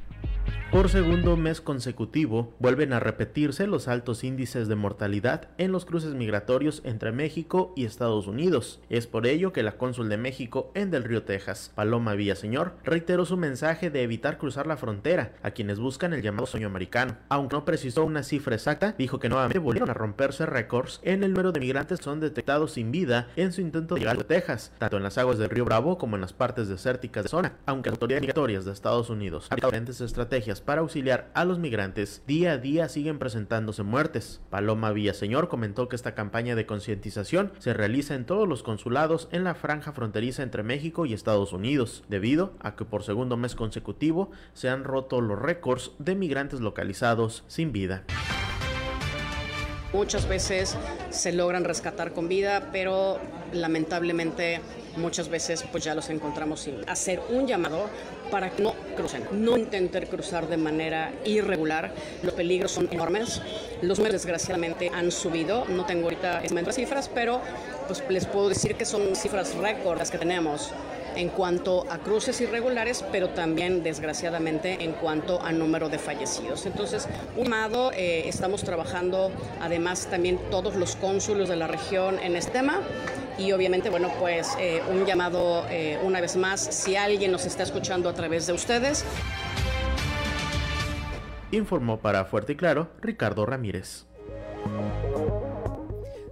Speaker 25: Por segundo mes consecutivo, vuelven a repetirse los altos índices de mortalidad en los cruces migratorios entre México y Estados Unidos. Es por ello que la cónsul de México en Del Río, Texas, Paloma Villaseñor, reiteró su mensaje de evitar cruzar la frontera a quienes buscan el llamado sueño americano. Aunque no precisó una cifra exacta, dijo que nuevamente volvieron a romperse récords en el número de migrantes que son detectados sin vida en su intento de llegar a Texas, tanto en las aguas del río Bravo como en las partes desérticas de zona, aunque las autoridades migratorias de Estados Unidos diferentes estrategias para auxiliar a los migrantes, día a día siguen presentándose muertes. Paloma Villaseñor comentó que esta campaña de concientización se realiza en todos los consulados en la franja fronteriza entre México y Estados Unidos, debido a que por segundo mes consecutivo se han roto los récords de migrantes localizados sin vida.
Speaker 26: Muchas veces se logran rescatar con vida, pero lamentablemente muchas veces pues ya los encontramos sin hacer un llamado para que no crucen, no intenten cruzar de manera irregular. Los peligros son enormes. Los números desgraciadamente han subido. No tengo ahorita las cifras, pero pues les puedo decir que son cifras récord las que tenemos en cuanto a cruces irregulares, pero también desgraciadamente en cuanto a número de fallecidos. Entonces, un llamado, eh, estamos trabajando además también todos los cónsulos de la región en este tema y obviamente, bueno, pues eh, un llamado eh, una vez más, si alguien nos está escuchando a través de ustedes.
Speaker 25: Informó para Fuerte y Claro Ricardo Ramírez.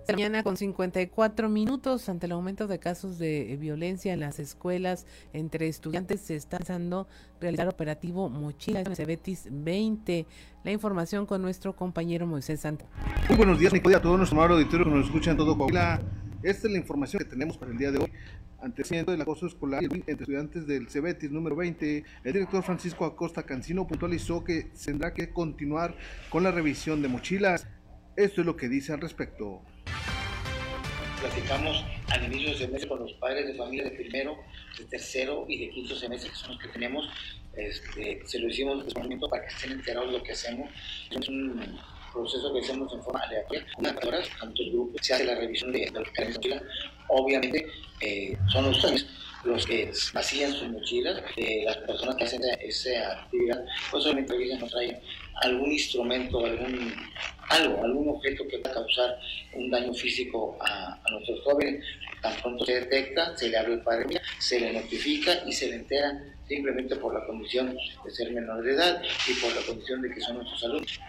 Speaker 2: Mañana con 54 minutos ante el aumento de casos de violencia en las escuelas entre estudiantes se está pensando realizar operativo Mochila en Cebetis 20. La información con nuestro compañero Moisés Santos.
Speaker 27: Muy buenos días, Nicolás, a todos nuestro amado auditorio que nos escuchan en todo Coahuila. Esta es la información que tenemos para el día de hoy. Antecedente del acoso escolar entre estudiantes del Cebetis número 20, el director Francisco Acosta Cancino puntualizó que tendrá que continuar con la revisión de mochilas. Esto es lo que dice al respecto
Speaker 28: platicamos al inicio del semestre con los padres de familia de primero, de tercero y de quinto semestre, que son los que tenemos. Este, se lo hicimos para que estén enterados de lo que hacemos. Es un proceso que hacemos en forma aleatoria, unas horas, tanto el grupo, se hace la revisión de, de los. Obviamente, eh, son ustedes los que vacían sus mochilas, eh, las personas que hacen esa, actividad, pues obviamente ellos no traen algún instrumento, algún algo, algún objeto que va a causar un daño físico a, nuestros jóvenes. Tan pronto se detecta, se le abre el padre, se le notifica y se le entera simplemente por la condición de ser menor de edad y por la condición de que son nuestros alumnos.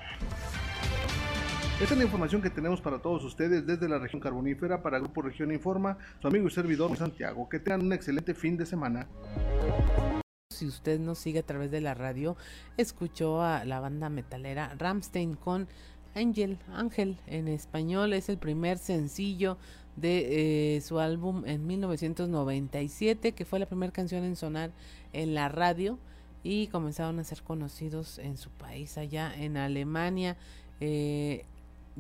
Speaker 27: Esta es la información que tenemos para todos ustedes desde la región carbonífera para Grupo Región Informa, su amigo y servidor Santiago. Que tengan un excelente fin de semana.
Speaker 2: Si usted nos sigue a través de la radio, escuchó a la banda metalera Ramstein con Angel, Ángel en español, es el primer sencillo de eh, su álbum en 1997, que fue la primera canción en sonar en la radio y comenzaron a ser conocidos en su país, allá en Alemania. Eh,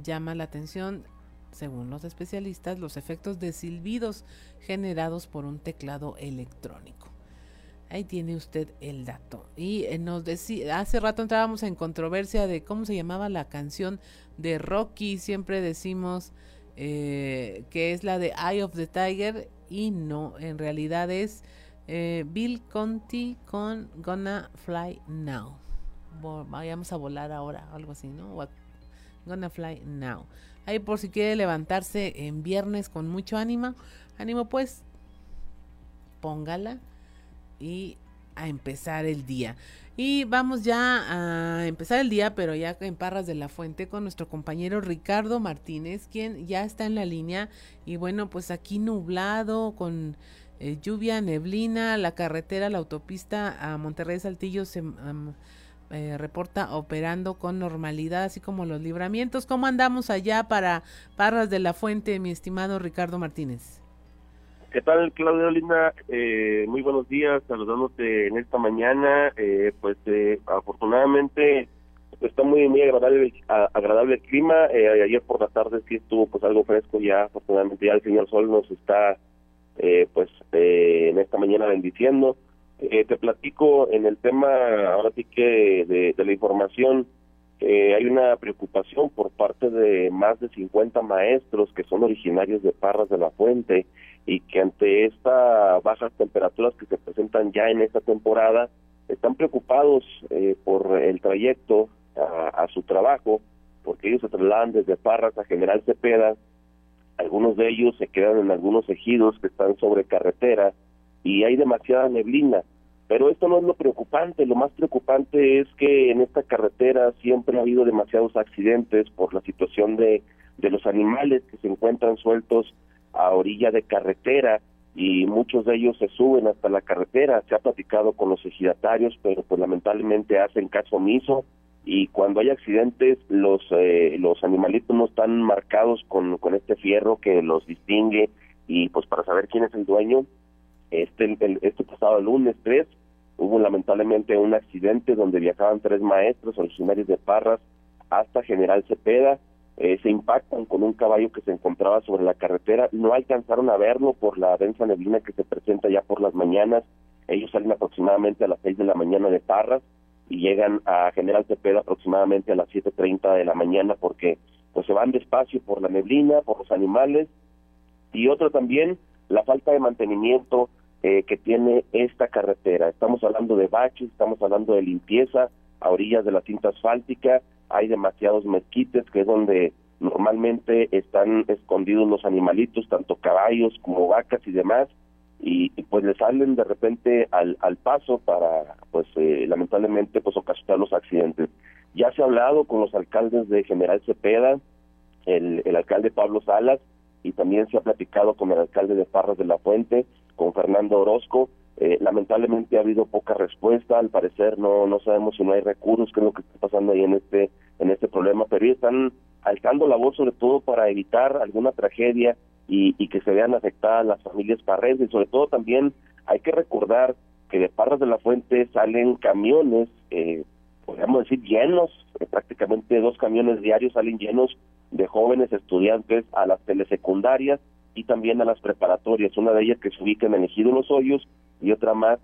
Speaker 2: llama la atención, según los especialistas, los efectos de silbidos generados por un teclado electrónico. Ahí tiene usted el dato. Y eh, nos decía, hace rato entrábamos en controversia de cómo se llamaba la canción de Rocky. Siempre decimos eh, que es la de Eye of the Tiger y no, en realidad es eh, Bill Conti con Gonna Fly Now. Vayamos a volar ahora, algo así, ¿no? Gonna Fly Now. Ahí por si quiere levantarse en viernes con mucho ánimo, ánimo pues, póngala y a empezar el día. Y vamos ya a empezar el día, pero ya en Parras de la Fuente con nuestro compañero Ricardo Martínez, quien ya está en la línea. Y bueno, pues aquí nublado, con eh, lluvia, neblina, la carretera, la autopista a Monterrey Saltillo se eh, reporta operando con normalidad, así como los libramientos. ¿Cómo andamos allá para Parras de la Fuente, mi estimado Ricardo Martínez?
Speaker 29: ¿Qué tal, Claudia Linda? Eh, muy buenos días, saludándote en esta mañana. Eh, pues eh, afortunadamente está muy muy agradable agradable el clima. ayer por la tarde sí estuvo pues algo fresco ya, afortunadamente ya el señor sol nos está pues en esta mañana bendiciendo. Eh, te platico en el tema, ahora sí que de, la información, eh, hay una preocupación por parte de más de 50 maestros que son originarios de Parras de la Fuente y que ante estas bajas temperaturas que se presentan ya en esta temporada, están preocupados eh, por el trayecto a, su trabajo, porque ellos se trasladan desde Parras a General Cepeda, algunos de ellos se quedan en algunos ejidos que están sobre carretera y hay demasiada neblina. Pero esto no es lo preocupante, lo más preocupante es que en esta carretera siempre ha habido demasiados accidentes por la situación de, de los animales que se encuentran sueltos a orilla de carretera y muchos de ellos se suben hasta la carretera. Se ha platicado con los ejidatarios, pero pues lamentablemente hacen caso omiso y cuando hay accidentes los eh, los animalitos no están marcados con, con este fierro que los distingue y pues para saber quién es el dueño este este pasado lunes 3 hubo lamentablemente un accidente donde viajaban tres maestros originarios de Parras hasta General Cepeda eh, se impactan con un caballo que se encontraba sobre la carretera, no alcanzaron a verlo por la densa neblina que se presenta ya por las mañanas, ellos salen aproximadamente a las 6 de la mañana de Parras y llegan a General Cepeda aproximadamente a las 7.30 de la mañana porque pues se van despacio por la neblina, por los animales y otro también la falta de mantenimiento eh, que tiene esta carretera. Estamos hablando de baches, estamos hablando de limpieza a orillas de la cinta asfáltica, hay demasiados mezquites que es donde normalmente están escondidos los animalitos, tanto caballos como vacas y demás, y, pues le salen de repente al, al paso para, pues eh, lamentablemente, pues ocasionar los accidentes. Ya se ha hablado con los alcaldes de General Cepeda, el, el alcalde Pablo Salas, y también se ha platicado con el alcalde de Parras de la Fuente, con Fernando Orozco, eh, lamentablemente ha habido poca respuesta, al parecer no no sabemos si no hay recursos, qué es lo que está pasando ahí en este en este problema, pero ellos están alzando la voz sobre todo para evitar alguna tragedia y, que se vean afectadas las familias parrenses y sobre todo también hay que recordar que de Parras de la Fuente salen camiones, eh, podríamos decir llenos, eh, prácticamente dos camiones diarios salen llenos de jóvenes estudiantes a las telesecundarias y también a las preparatorias, una de ellas que se ubica en el Ejido Los Hoyos y otra más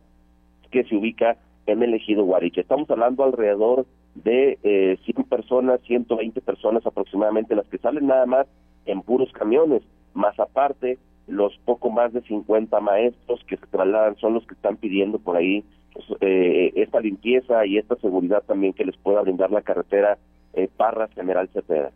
Speaker 29: que se ubica en el Ejido Guariche. Estamos hablando alrededor de eh, 100 personas, 120 personas aproximadamente las que salen nada más en puros camiones, más aparte los poco más de 50 maestros que se trasladan son los que están pidiendo por ahí pues, eh, esta limpieza y esta seguridad también que les pueda brindar la carretera eh, Parras General Cepeda.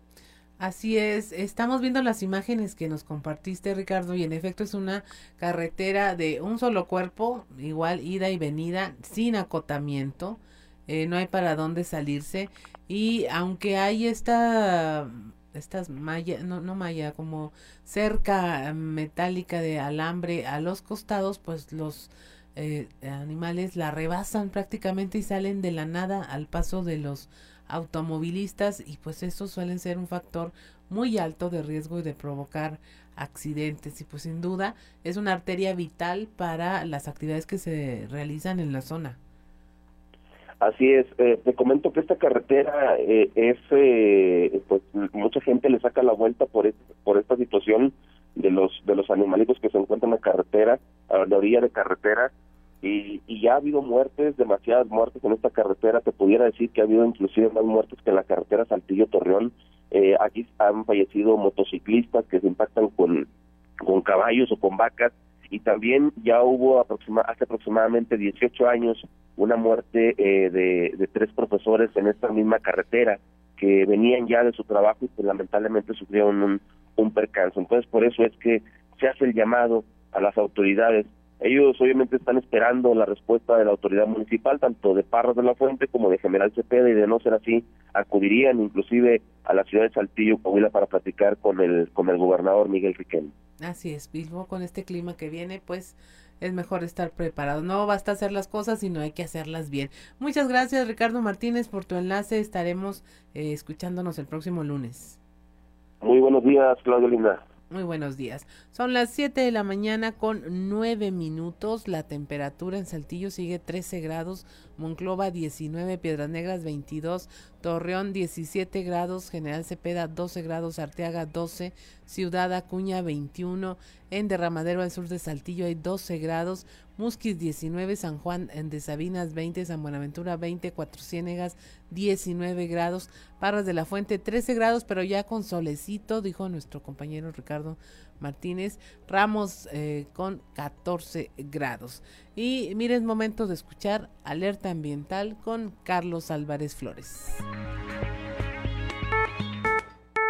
Speaker 2: Así es, estamos viendo las imágenes que nos compartiste Ricardo y en efecto es una carretera de un solo cuerpo, igual ida y venida, sin acotamiento, eh, no hay para dónde salirse y aunque hay esta, estas malla, no, no malla, como cerca metálica de alambre a los costados, pues los eh, animales la rebasan prácticamente y salen de la nada al paso de los automovilistas y pues eso suelen ser un factor muy alto de riesgo y de provocar accidentes. Y pues sin duda es una arteria vital para las actividades que se realizan en la zona.
Speaker 29: Así es, eh, te comento que esta carretera eh, es, eh, pues mucha gente le saca la vuelta por, por esta situación de los de los animalitos que se encuentran en la carretera, a la orilla de carretera, y, y, ya ha habido muertes, demasiadas muertes en esta carretera, te pudiera decir que ha habido inclusive más muertes que en la carretera Saltillo-Torreón. Eh, aquí han fallecido motociclistas que se impactan con, con caballos o con vacas y también ya hubo aproxima, hace aproximadamente 18 años una muerte eh, de, de tres profesores en esta misma carretera que venían ya de su trabajo y que lamentablemente sufrieron un, un percance. Entonces por eso es que se hace el llamado a las autoridades ellos obviamente están esperando la respuesta de la autoridad municipal, tanto de Parras de la Fuente como de General Cepeda, y de no ser así, acudirían inclusive a la ciudad de Saltillo, Coahuila, para platicar con el, con el gobernador Miguel Riquelme.
Speaker 2: Así es, Bilbo, con este clima que viene, pues es mejor estar preparado. No basta hacer las cosas, sino hay que hacerlas bien. Muchas gracias, Ricardo Martínez, por tu enlace. Estaremos eh, escuchándonos el próximo lunes.
Speaker 29: Muy buenos días, Claudio Linda.
Speaker 2: Muy buenos días. Son las 7 de la mañana con 9 minutos. La temperatura en Saltillo sigue 13 grados, Monclova 19, Piedras Negras 22, Torreón 17 grados, General Cepeda 12 grados, Arteaga 12, Ciudad Acuña 21, en Derramadero al sur de Saltillo hay 12 grados, Musquis 19, San Juan de Sabinas 20, San Buenaventura 20, Cuatro Ciénegas 19 grados, Parras de la Fuente 13 grados, pero ya con solecito, dijo nuestro compañero Ricardo Martínez, Ramos eh, con 14 grados. Y miren, es momento de escuchar Alerta Ambiental con Carlos Álvarez Flores.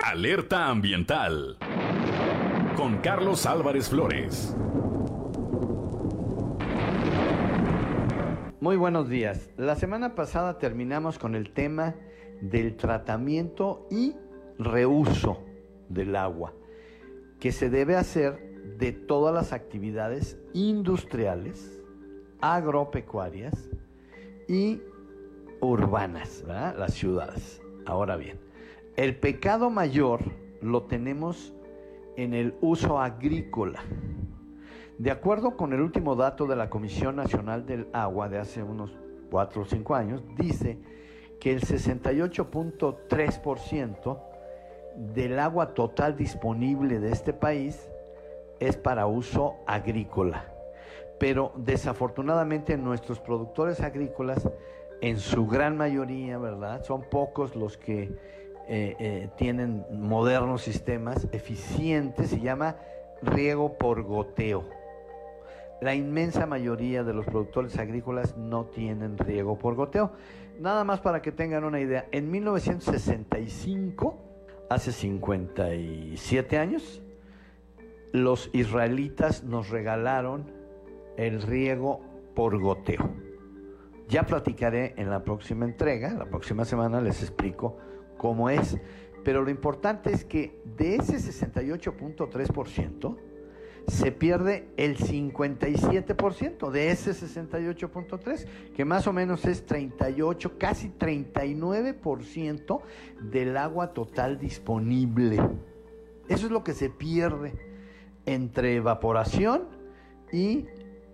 Speaker 1: Alerta Ambiental con Carlos Álvarez Flores.
Speaker 30: Muy buenos días. La semana pasada terminamos con el tema del tratamiento y reuso del agua que se debe hacer de todas las actividades industriales, agropecuarias y urbanas, las ciudades. Ahora bien, el pecado mayor lo tenemos en el uso agrícola. De acuerdo con el último dato de la Comisión Nacional del Agua de hace unos 4 o 5 años, dice que el 68.3% del agua total disponible de este país es para uso agrícola. Pero desafortunadamente nuestros productores agrícolas, en su gran mayoría, ¿verdad? Son pocos los que eh, eh, tienen modernos sistemas eficientes, se llama riego por goteo. La inmensa mayoría de los productores agrícolas no tienen riego por goteo. Nada más para que tengan una idea, en 1965 hace 57 años, los israelitas nos regalaron el riego por goteo. Ya platicaré en la próxima entrega, la próxima semana les explico cómo es, pero lo importante es que de ese 68.3%, se pierde el 57% de ese 68.3, que más o menos es 38, casi 39% del agua total disponible. Eso es lo que se pierde entre evaporación y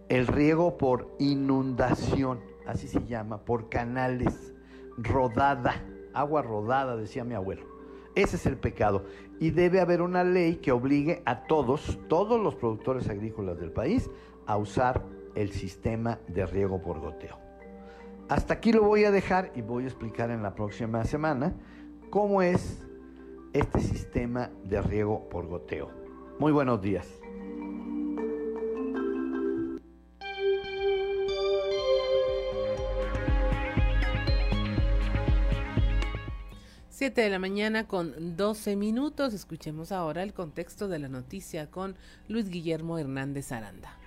Speaker 30: el riego por inundación, así se llama, por canales, rodada, agua rodada, decía mi abuelo. Ese es el pecado. Y debe haber una ley que obligue a todos, todos los productores agrícolas del país, a usar el sistema de riego por goteo. Hasta aquí lo voy a dejar y voy a explicar en la próxima semana cómo es este sistema de riego por goteo. Muy buenos días.
Speaker 2: 7 de la mañana con 12 minutos. Escuchemos ahora el contexto de la noticia con Luis Guillermo Hernández Aranda.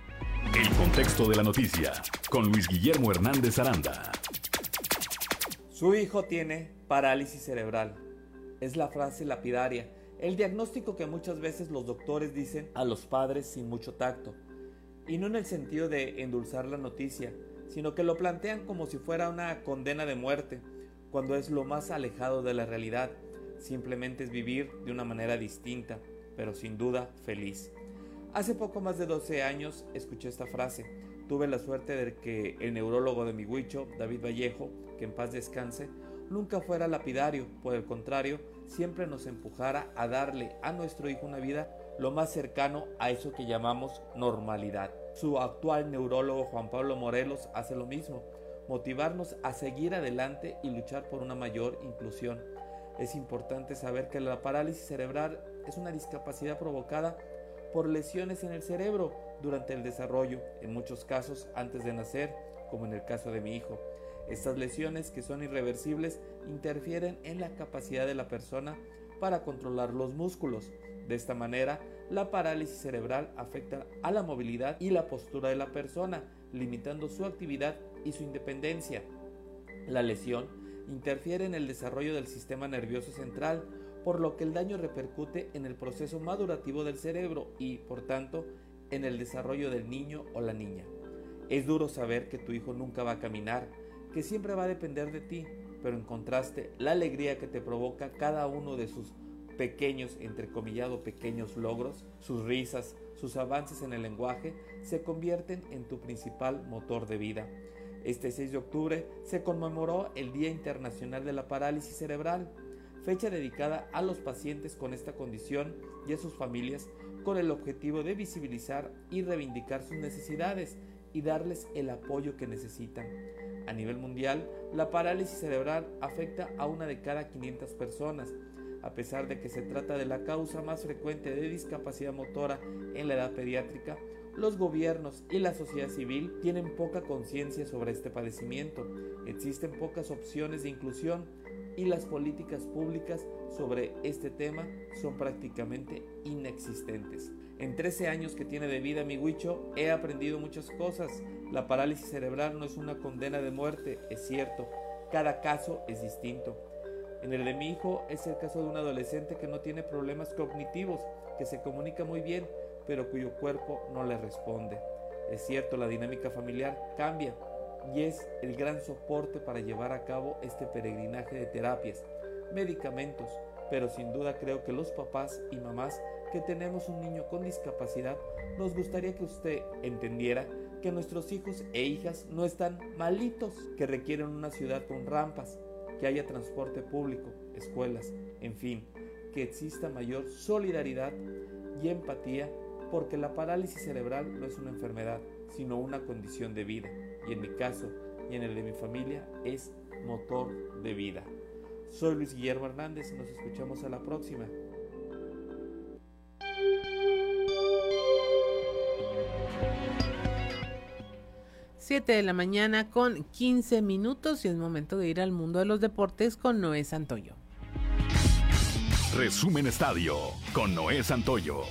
Speaker 1: El contexto de la noticia con Luis Guillermo Hernández Aranda.
Speaker 31: Su hijo tiene parálisis cerebral. Es la frase lapidaria, el diagnóstico que muchas veces los doctores dicen a los padres sin mucho tacto. Y no en el sentido de endulzar la noticia, sino que lo plantean como si fuera una condena de muerte cuando es lo más alejado de la realidad. Simplemente es vivir de una manera distinta, pero sin duda feliz. Hace poco más de 12 años escuché esta frase. Tuve la suerte de que el neurólogo de mi huicho, David Vallejo, que en paz descanse, nunca fuera lapidario, por el contrario, siempre nos empujara a darle a nuestro hijo una vida lo más cercano a eso que llamamos normalidad. Su actual neurólogo Juan Pablo Morelos hace lo mismo motivarnos a seguir adelante y luchar por una mayor inclusión. Es importante saber que la parálisis cerebral es una discapacidad provocada por lesiones en el cerebro durante el desarrollo, en muchos casos antes de nacer, como en el caso de mi hijo. Estas lesiones, que son irreversibles, interfieren en la capacidad de la persona para controlar los músculos. De esta manera, la parálisis cerebral afecta a la movilidad y la postura de la persona, limitando su actividad y su independencia. La lesión interfiere en el desarrollo del sistema nervioso central, por lo que el daño repercute en el proceso madurativo del cerebro y, por tanto, en el desarrollo del niño o la niña. Es duro saber que tu hijo nunca va a caminar, que siempre va a depender de ti, pero en contraste, la alegría que te provoca cada uno de sus pequeños, entrecomillado pequeños logros, sus risas, sus avances en el lenguaje, se convierten en tu principal motor de vida. Este 6 de octubre se conmemoró el Día Internacional de la Parálisis Cerebral, fecha dedicada a los pacientes con esta condición y a sus familias con el objetivo de visibilizar y reivindicar sus necesidades y darles el apoyo que necesitan. A nivel mundial, la parálisis cerebral afecta a una de cada 500 personas, a pesar de que se trata de la causa más frecuente de discapacidad motora en la edad pediátrica, los gobiernos y la sociedad civil tienen poca conciencia sobre este padecimiento, existen pocas opciones de inclusión y las políticas públicas sobre este tema son prácticamente inexistentes. En 13 años que tiene de vida mi Huicho he aprendido muchas cosas. La parálisis cerebral no es una condena de muerte, es cierto. Cada caso es distinto. En el de mi hijo es el caso de un adolescente que no tiene problemas cognitivos, que se comunica muy bien, pero cuyo cuerpo no le responde. Es cierto, la dinámica familiar cambia y es el gran soporte para llevar a cabo este peregrinaje de terapias, medicamentos, pero sin duda creo que los papás y mamás que tenemos un niño con discapacidad, nos gustaría que usted entendiera que nuestros hijos e hijas no están malitos, que requieren una ciudad con rampas, que haya transporte público, escuelas, en fin, que exista mayor solidaridad y empatía porque la parálisis cerebral no es una enfermedad, sino una condición de vida. Y en mi caso y en el de mi familia es motor de vida. Soy Luis Guillermo Hernández, nos escuchamos a la próxima.
Speaker 2: Siete de la mañana con 15 minutos y es momento de ir al mundo de los deportes con Noé Santoyo.
Speaker 1: Resumen Estadio con Noé Santoyo.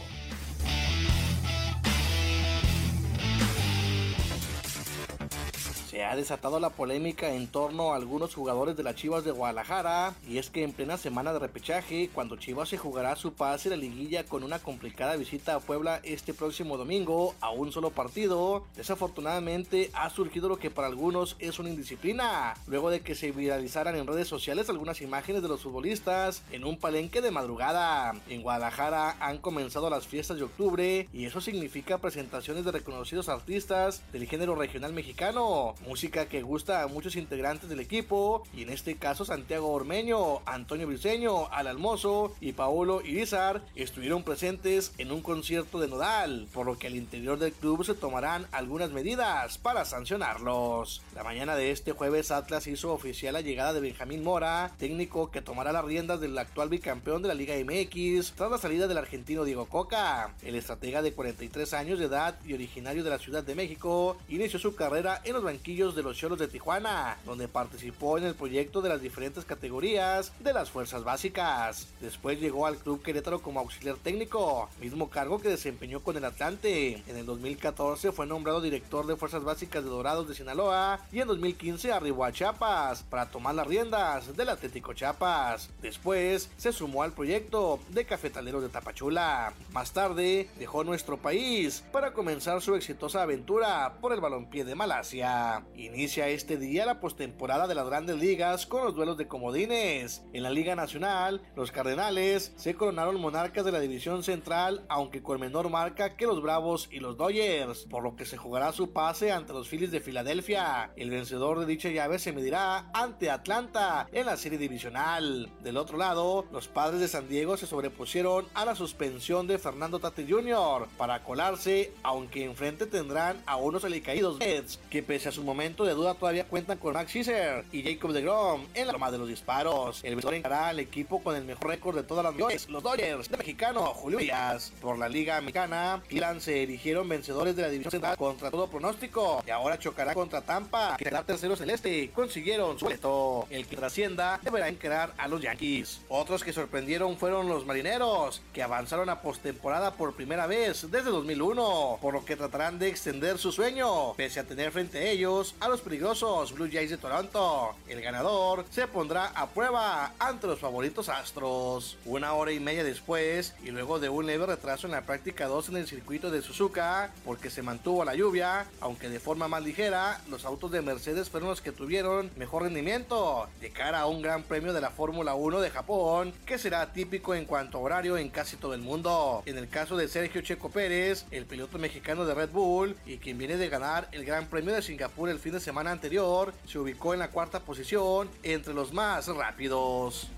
Speaker 32: Se ha desatado la polémica en torno a algunos jugadores de las Chivas de Guadalajara y es que en plena semana de repechaje, cuando Chivas se jugará su pase la liguilla con una complicada visita a Puebla este próximo domingo a un solo partido, desafortunadamente ha surgido lo que para algunos es una indisciplina, luego de que se viralizaran en redes sociales algunas imágenes de los futbolistas en un palenque de madrugada. En Guadalajara han comenzado las fiestas de octubre y eso significa presentaciones de reconocidos artistas del género regional mexicano, música que gusta a muchos integrantes del equipo, y en este caso Santiago Ormeño, Antonio Briceño, Al Almozo y Paolo Irizar estuvieron presentes en un concierto de Nodal, por lo que al interior del club se tomarán algunas medidas para sancionarlos. La mañana de este jueves Atlas hizo oficial la llegada de Benjamín Mora, técnico que tomará las riendas del actual bicampeón de la Liga MX tras la salida del argentino Diego Coca. El estratega de 43 años de edad y originario de la Ciudad de México inició su carrera en los banquillos de los Cholos de Tijuana, donde participó en el proyecto de las diferentes categorías de las fuerzas básicas. Después llegó al Club Querétaro como auxiliar técnico, mismo cargo que desempeñó con el Atlante. En el 2014 fue nombrado director de fuerzas básicas de Dorados de Sinaloa y en 2015 arribó a Chiapas para tomar las riendas del Atlético Chiapas. Después se sumó al proyecto de Cafetaleros de Tapachula. Más tarde dejó nuestro país para comenzar su exitosa aventura por el balompié de Malasia. Inicia este día la postemporada de las grandes ligas con los duelos de comodines. En la Liga Nacional, los Cardenales se coronaron monarcas de la División Central, aunque con menor marca que los Bravos y los Dodgers, por lo que se jugará su pase ante los Phillies de Filadelfia. El vencedor de dicha llave se medirá ante Atlanta en la serie divisional. Del otro lado, los padres de San Diego se sobrepusieron a la suspensión de Fernando Tate Jr. para colarse, aunque enfrente tendrán a unos alicaídos Mets que pese a su momento de duda todavía cuentan con Max Scherzer y Jacob DeGrom en la toma de los disparos. El vencedor encarará al equipo con el mejor récord de todas las ligas, los Dodgers de mexicano Julio Díaz. Por la Liga Americana, Cleveland se erigieron vencedores de la división central contra todo pronóstico y ahora chocará contra Tampa, que será tercero celeste. Consiguieron su boleto. El que trascienda deberá encarar a los Yankees. Otros que sorprendieron fueron los Marineros, que avanzaron a postemporada por primera vez desde 2001, por lo que tratarán de extender su sueño, pese a tener frente a ellos a los peligrosos Blue Jays de Toronto. El ganador se pondrá a prueba ante los favoritos Astros. Una hora y media después, y luego de un leve retraso en la práctica 2 en el circuito de Suzuka, porque se mantuvo la lluvia, aunque de forma más ligera, los autos de Mercedes fueron los que tuvieron mejor rendimiento de cara a un gran premio de la Fórmula 1 de Japón, que será típico en cuanto a horario en casi todo el mundo. En el caso de Sergio Checo Pérez, el piloto mexicano de Red Bull y quien viene de ganar el Gran Premio de Singapur el fin de semana anterior, se ubicó en la cuarta posición entre los más rápidos.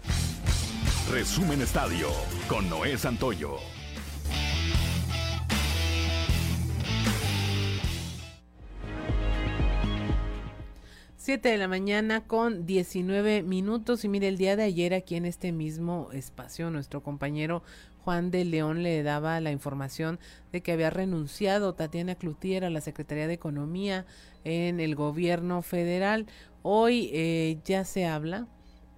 Speaker 1: Resumen Estadio con Noé Santoyo.
Speaker 2: 7 de la mañana con 19 minutos. Y mire, el día de ayer aquí en este mismo espacio, nuestro compañero Juan de León le daba la información de que había renunciado Tatiana Cloutier a la Secretaría de Economía en el gobierno federal. Hoy eh, ya se habla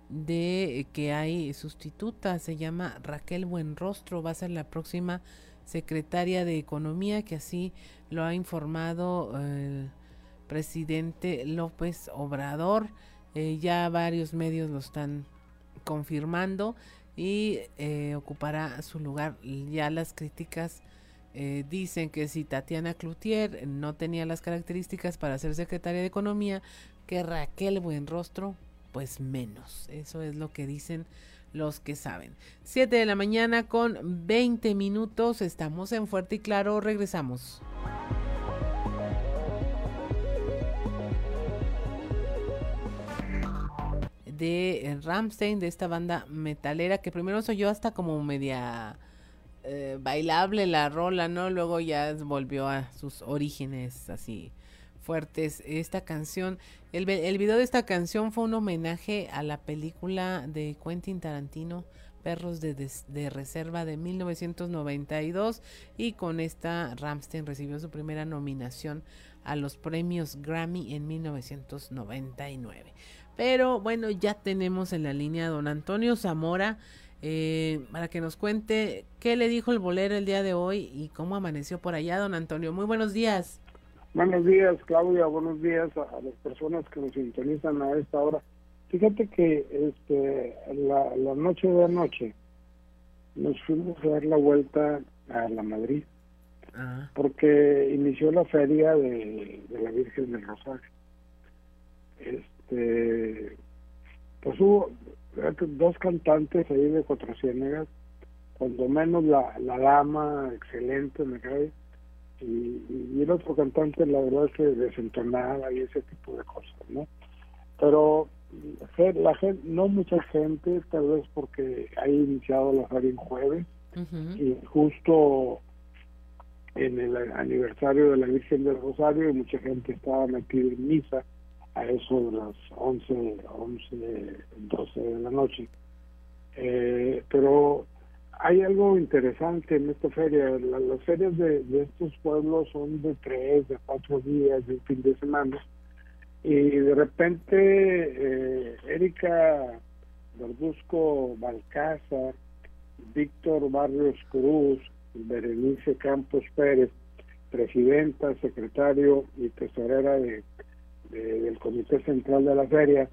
Speaker 2: de que hay sustituta, se llama Raquel Buenrostro, va a ser la próxima secretaria de Economía, que así lo ha informado el presidente López Obrador. Eh, ya varios medios lo están confirmando y eh, ocupará su lugar. Ya las críticas eh, dicen que si Tatiana Cloutier no tenía las características para ser secretaria de Economía, que Raquel Buenrostro, pues menos. Eso es lo que dicen los que saben. 7 de la mañana con 20 minutos. Estamos en Fuerte y Claro. Regresamos. De eh, Ramstein, de esta banda metalera, que primero soy yo hasta como media eh, bailable la rola, ¿no? Luego ya volvió a sus orígenes así fuertes. Esta canción, el, el video de esta canción fue un homenaje a la película de Quentin Tarantino, Perros de, de, Reserva de 1992 y con esta Ramstein recibió su primera nominación a los premios Grammy en 1999. Pero bueno, ya tenemos en la línea a don Antonio Zamora eh, para que nos cuente qué le dijo el bolero el día de hoy y cómo amaneció por allá, don Antonio. Muy buenos días.
Speaker 33: Buenos días, Claudia. Buenos días a, las personas que nos sintonizan a esta hora. Fíjate que este, la, noche de anoche nos fuimos a dar la vuelta a la Madrid ah. porque inició la feria de, de la Virgen del Rosario. Este, pues hubo dos cantantes ahí de Cuatro Ciénegas, cuando menos la, la dama, excelente, me cae, y, el otro cantante la verdad es que desentonaba y ese tipo de cosas, ¿no? Pero la gente, no mucha gente, tal vez porque ha iniciado la feria en jueves, y justo en el aniversario de la Virgen del Rosario y mucha gente estaba metida en misa a eso de las 11, 11, 12 de la noche. Eh, pero hay algo interesante en esta feria. las ferias de, estos pueblos son de tres, de cuatro días, de un fin de semana. Y de repente eh, Erika Barbusco Balcázar, Víctor Barrios Cruz, Berenice Campos Pérez, presidenta, secretario y tesorera de del Comité Central de la Feria,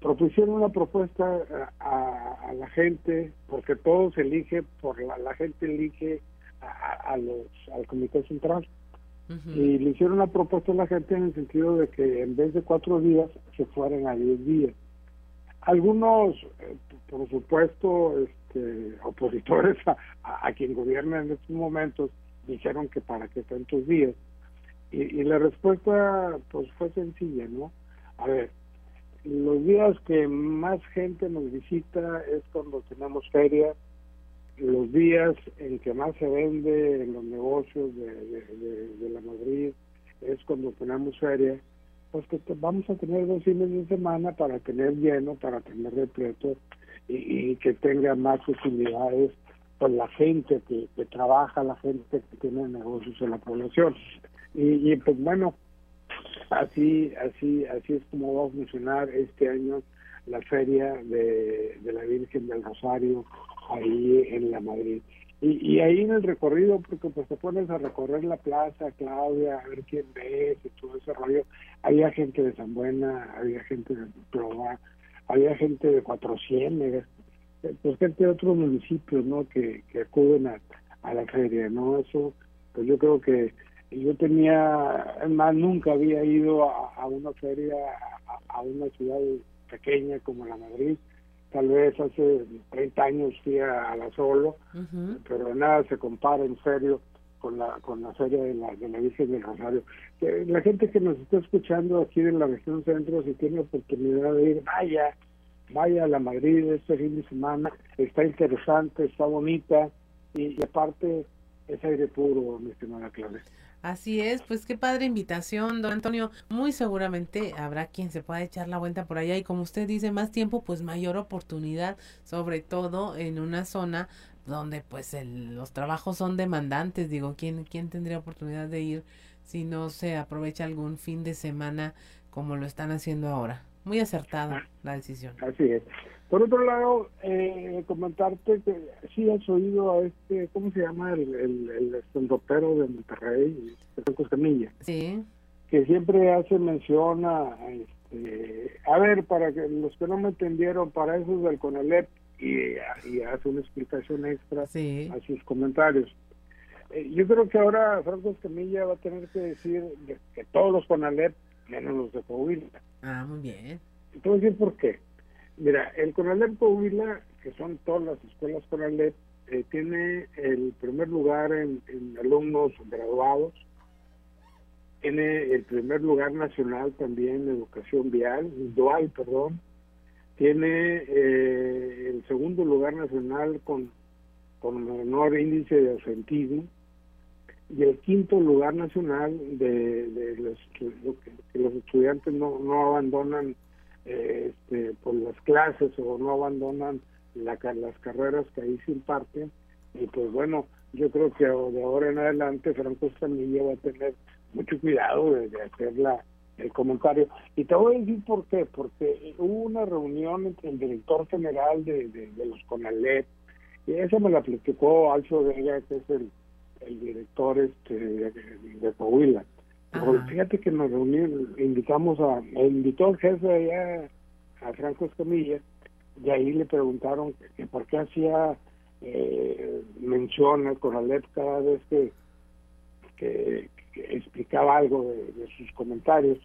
Speaker 33: propusieron una propuesta a, la gente, porque todos elige, por la, gente elige a, los, al Comité Central. Y le hicieron una propuesta a la gente en el sentido de que en vez de cuatro días se fueran a diez días. Algunos, eh, por supuesto, este, opositores [laughs] a, a, quien gobierna en estos momentos, dijeron que para qué tantos días. Y, la respuesta pues fue sencilla, ¿no? A ver, los días que más gente nos visita es cuando tenemos ferias, los días en que más se vende en los negocios de, la Madrid es cuando tenemos feria, pues que vamos a tener dos fines de semana para tener lleno, para tener repleto y, y que tenga más posibilidades con la gente que, que trabaja, la gente que tiene negocios en la población. Y, pues bueno, así, así, así es como va a funcionar este año la feria de, la Virgen del Rosario ahí en la Madrid. Y, ahí en el recorrido, porque pues te pones a recorrer la plaza, Claudia, a ver quién ves y todo ese rollo. Había gente de San Buena, había gente de Proa, había gente de Cuatro pues gente de otros municipios, ¿no? Que, que acuden a, a la feria, ¿no? Eso, pues yo creo que yo tenía, más nunca había ido a, una feria, a, una ciudad pequeña como la Madrid. Tal vez hace 30 años fui a, la Solo, pero nada se compara en serio con la con la feria de la, de la Virgen del Rosario. la gente que nos está escuchando aquí en la región centro, si tiene oportunidad de ir, vaya, vaya a la Madrid este fin de semana, está interesante, está bonita y, y aparte es aire puro, mi estimada Claudia.
Speaker 2: Así es, pues qué padre invitación, don Antonio. Muy seguramente habrá quien se pueda echar la vuelta por allá y como usted dice, más tiempo, pues mayor oportunidad, sobre todo en una zona donde pues el, los trabajos son demandantes. Digo, ¿quién, ¿quién tendría oportunidad de ir si no se aprovecha algún fin de semana como lo están haciendo ahora? Muy acertada la decisión.
Speaker 33: Así es. Por otro lado, eh, comentarte que sí has oído a este, ¿cómo se llama? El, el, el de Monterrey, Franco Camilla.
Speaker 2: Sí.
Speaker 33: Que siempre hace mención a, este, a ver, para que los que no me entendieron, para eso del CONALEP, y, y hace una explicación extra a sus comentarios. Eh, yo creo que ahora Franco Escamilla va a tener que decir que todos los CONALEP, menos los de Coahuila.
Speaker 2: Ah, muy bien.
Speaker 33: Entonces, ¿por qué? Mira, el CONALEP Coahuila, que son todas las escuelas CONALEP, eh, tiene el primer lugar en, alumnos graduados, tiene el primer lugar nacional también en educación vial, dual, perdón, tiene eh, el segundo lugar nacional con, con menor índice de ausentismo y el quinto lugar nacional de, de los, que los estudiantes no, no abandonan este, por las clases o no abandonan la, las carreras que ahí se imparten. Y pues bueno, yo creo que de ahora en adelante Franco Escamilla va a tener mucho cuidado de, hacer la, el comentario. Y te voy a decir por qué, porque hubo una reunión entre el director general de, de, los CONALEP, y esa me la platicó Alcio Vega, que es el, el director este de, de Coahuila fíjate que nos reunimos, invitamos a, invitó el jefe allá a Franco Escamilla y ahí le preguntaron que, por qué hacía eh, mención al Conalep cada vez que, que, explicaba algo de, sus comentarios.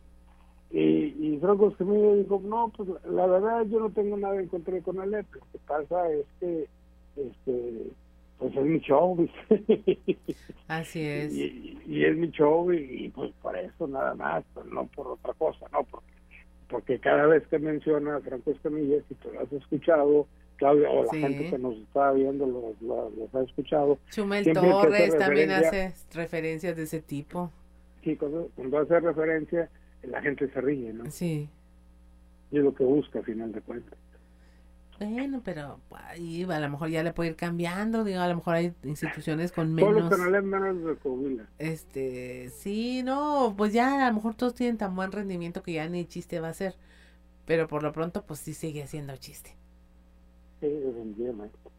Speaker 33: Y, y Franco Escamilla dijo, no, pues la verdad yo no tengo nada en contra de Conalep, lo que pasa es que este pues es mi show. [laughs]
Speaker 2: Así es.
Speaker 33: Y, es mi show y, pues por eso nada más, pues no por otra cosa, ¿no? Porque, porque cada vez que menciona a Franco Escamilla, si tú lo has escuchado, Claudia, o la gente que nos está viendo lo, ha escuchado.
Speaker 2: Chumel Torres también hace referencias de ese tipo.
Speaker 33: Sí, cuando, cuando hace referencia, la gente se ríe, ¿no?
Speaker 2: Sí.
Speaker 33: Y es lo que busca, a final de cuentas.
Speaker 2: Bueno, pero ahí a lo mejor ya le puede ir cambiando, digo, a lo mejor hay instituciones con menos...
Speaker 33: Todos los canales menos de
Speaker 2: Este, sí, no, pues ya a lo mejor todos tienen tan buen rendimiento que ya ni chiste va a ser, pero por lo pronto pues sí sigue siendo chiste.
Speaker 33: Sí, maestro.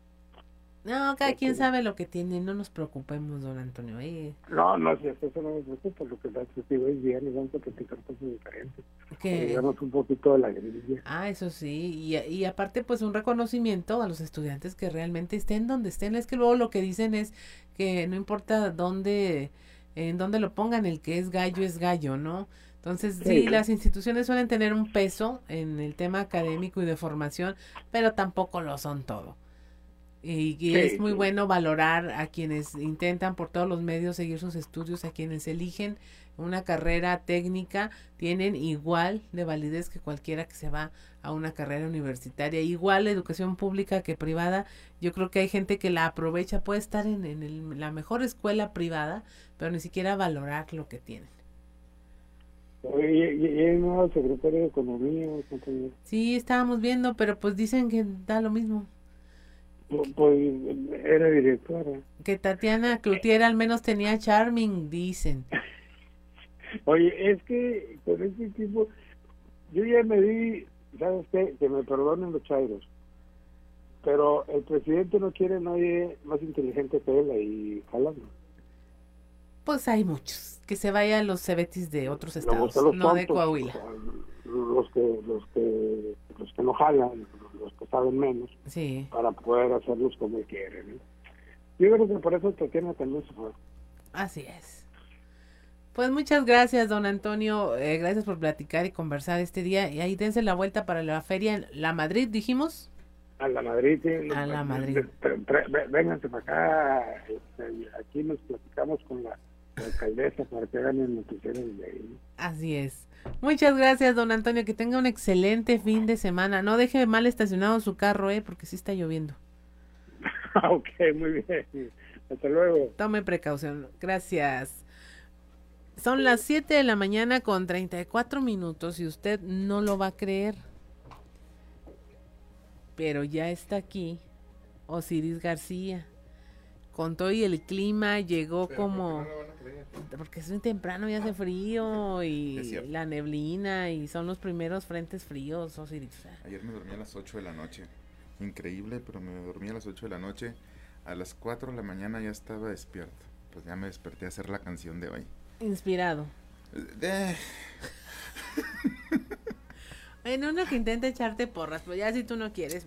Speaker 2: No, cada quien sabe lo que tiene, no nos preocupemos, don Antonio.
Speaker 33: No, no, si eso no me preocupa, lo que pasa es que hoy día nos vamos a platicar cosas diferentes. Que un poquito de la grilla.
Speaker 2: Ah, eso sí, y, y aparte pues un reconocimiento a los estudiantes que realmente estén donde estén. Es que luego lo que dicen es que no importa dónde, en dónde lo pongan, el que es gallo es gallo, ¿no? Entonces, sí, las instituciones suelen tener un peso en el tema académico y de formación, pero tampoco lo son todo. Y, es muy bueno valorar a quienes intentan por todos los medios seguir sus estudios, a quienes eligen una carrera técnica, tienen igual de validez que cualquiera que se va a una carrera universitaria, igual educación pública que privada. Yo creo que hay gente que la aprovecha, puede estar en, la mejor escuela privada, pero ni siquiera valorar lo que tienen.
Speaker 33: ¿Y, secretario de Economía?
Speaker 2: Sí, estábamos viendo, pero pues dicen que da lo mismo.
Speaker 33: Pues era directora.
Speaker 2: Que Tatiana Cloutier al menos tenía charming, dicen.
Speaker 33: Oye, es que con este tipo, yo ya me di, ¿sabes qué? Que me perdonen los chairos, pero el presidente no quiere a nadie más inteligente que él ahí jalando.
Speaker 2: Pues hay muchos, que se vayan los cebetis de otros estados, no de Coahuila.
Speaker 33: Los que, los que, los que no jalan, los que saben menos,
Speaker 2: sí.
Speaker 33: para poder hacerlos como quieren. Yo creo que por eso Tatiana también se fue.
Speaker 2: Así es. Pues muchas gracias, don Antonio. Eh, gracias por platicar y conversar este día. Y ahí dense la vuelta para la feria en La Madrid, dijimos.
Speaker 33: A la Madrid,
Speaker 2: A la Madrid.
Speaker 33: Vénganse para acá. Este, aquí nos platicamos con la, alcaldesa para que hagan el noticiero de ahí.
Speaker 2: Así es. Muchas gracias, don Antonio. Que tenga un excelente fin de semana. No deje mal estacionado su carro, ¿eh? Porque sí está lloviendo. [laughs]
Speaker 33: ok, muy bien. Hasta luego.
Speaker 2: Tome precaución. Gracias. Son las 7 de la mañana con 34 minutos y usted no lo va a creer. Pero ya está aquí Osiris García. Con todo y el clima llegó como... porque es muy temprano y hace frío y la neblina y son los primeros frentes fríos, Osiris.
Speaker 34: Ayer me dormí a las 8 de la noche. Increíble, pero me dormí a las 8 de la noche. A las 4 de la mañana ya estaba despierto. Pues ya me desperté a hacer la canción de hoy.
Speaker 2: Inspirado.
Speaker 34: Eh. [laughs]
Speaker 2: en uno que intenta echarte porras, pero ya si tú no quieres.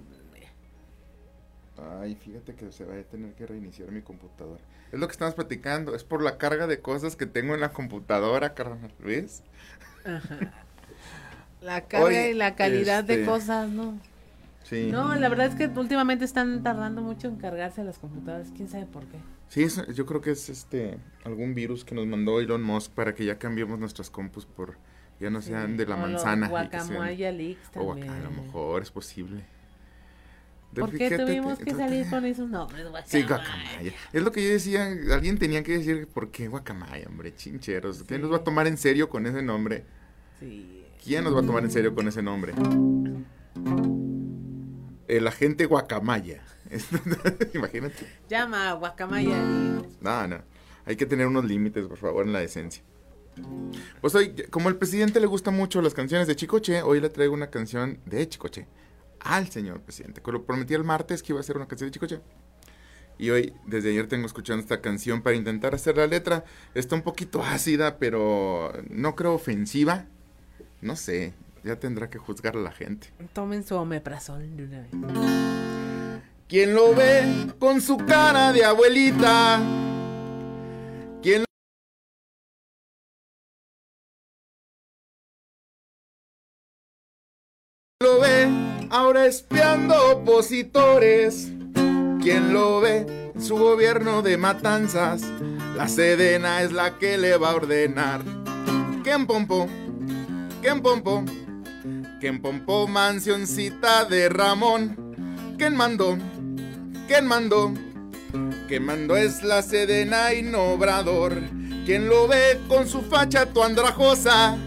Speaker 34: Ay, fíjate que se va a tener que reiniciar mi computadora. Es lo que estamos platicando, es por la carga de cosas que tengo en la computadora, carnal, ¿ves? [laughs]
Speaker 2: La carga y la calidad de este, cosas, ¿no? Sí. No, la verdad es que últimamente están tardando mucho en cargarse las computadoras, quién sabe por qué.
Speaker 34: Sí, yo creo que es este algún virus que nos mandó Elon Musk para que ya cambiemos nuestras compus por ya no sean de la manzana.
Speaker 2: Guacamaya leaks también.
Speaker 34: a lo mejor es posible.
Speaker 2: ¿Por qué tuvimos que salir con esos nombres? Guacamaya.
Speaker 34: Sí, guacamaya. Es lo que yo decía, alguien tenía que decir, ¿por qué guacamaya, hombre? Chincheros. ¿Quién nos va a tomar en serio con ese nombre? Sí. ¿Quién nos va a tomar en serio con ese nombre? El agente guacamaya. [laughs] Imagínate.
Speaker 2: Llama a Guacamaya.
Speaker 34: No, no. Hay que tener unos límites, por favor, en la decencia. Pues hoy, como al presidente le gustan mucho las canciones de Chicoche, hoy le traigo una canción de Chicoche al señor presidente. Lo prometí el martes que iba a hacer una canción de Chicoche. Y hoy, desde ayer, tengo escuchando esta canción para intentar hacer la letra. Está un poquito ácida, pero no creo ofensiva. No sé, ya tendrá que juzgar a la gente.
Speaker 2: Tomen su omeprazol de una vez.
Speaker 34: ¿Quién lo ve con su cara de abuelita? Espiando opositores? ¿Quién lo ve su gobierno de matanzas? La Sedena es la que le va a ordenar. ¿Quién pompo? ¿Quién pompo? ¿Quién pompo mansioncita de Ramón? ¿Quién mandó? ¿Quién mandó? ¿Quién mandó es la Sedena y no Obrador? ¿Quién lo ve con su facha tu andrajosa?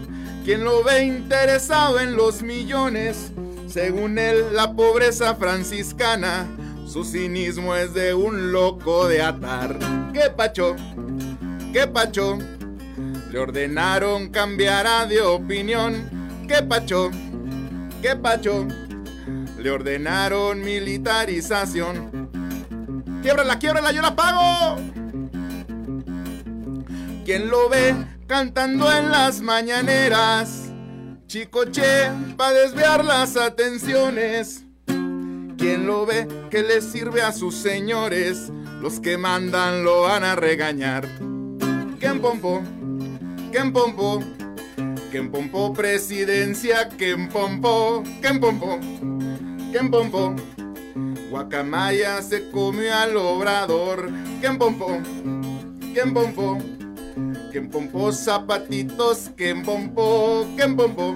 Speaker 34: ¿Quién lo ve interesado en los millones? Según él, la pobreza franciscana, su cinismo es de un loco de atar. ¿Qué pacho? ¿Qué pacho? Le ordenaron cambiar de opinión. ¿Qué pacho? ¿Qué pacho? Le ordenaron militarización. Quiebrala, quiebrala, yo la pago. ¿Quién lo ve cantando en las mañaneras? Chicoche para desviar las atenciones. ¿Quién lo ve que le sirve a sus señores? Los que mandan lo van a regañar. ¿Quién pompo? ¿Quién pompo? ¿Quién pompo presidencia? ¿Quién pompo? ¿Quién pompo? ¿Quién pompo? Guacamaya se comió al obrador. ¿Quién pompo? ¿Quién pompo? ¿Quién pompo zapatitos? ¿Quién pompo? ¿Quién pompo?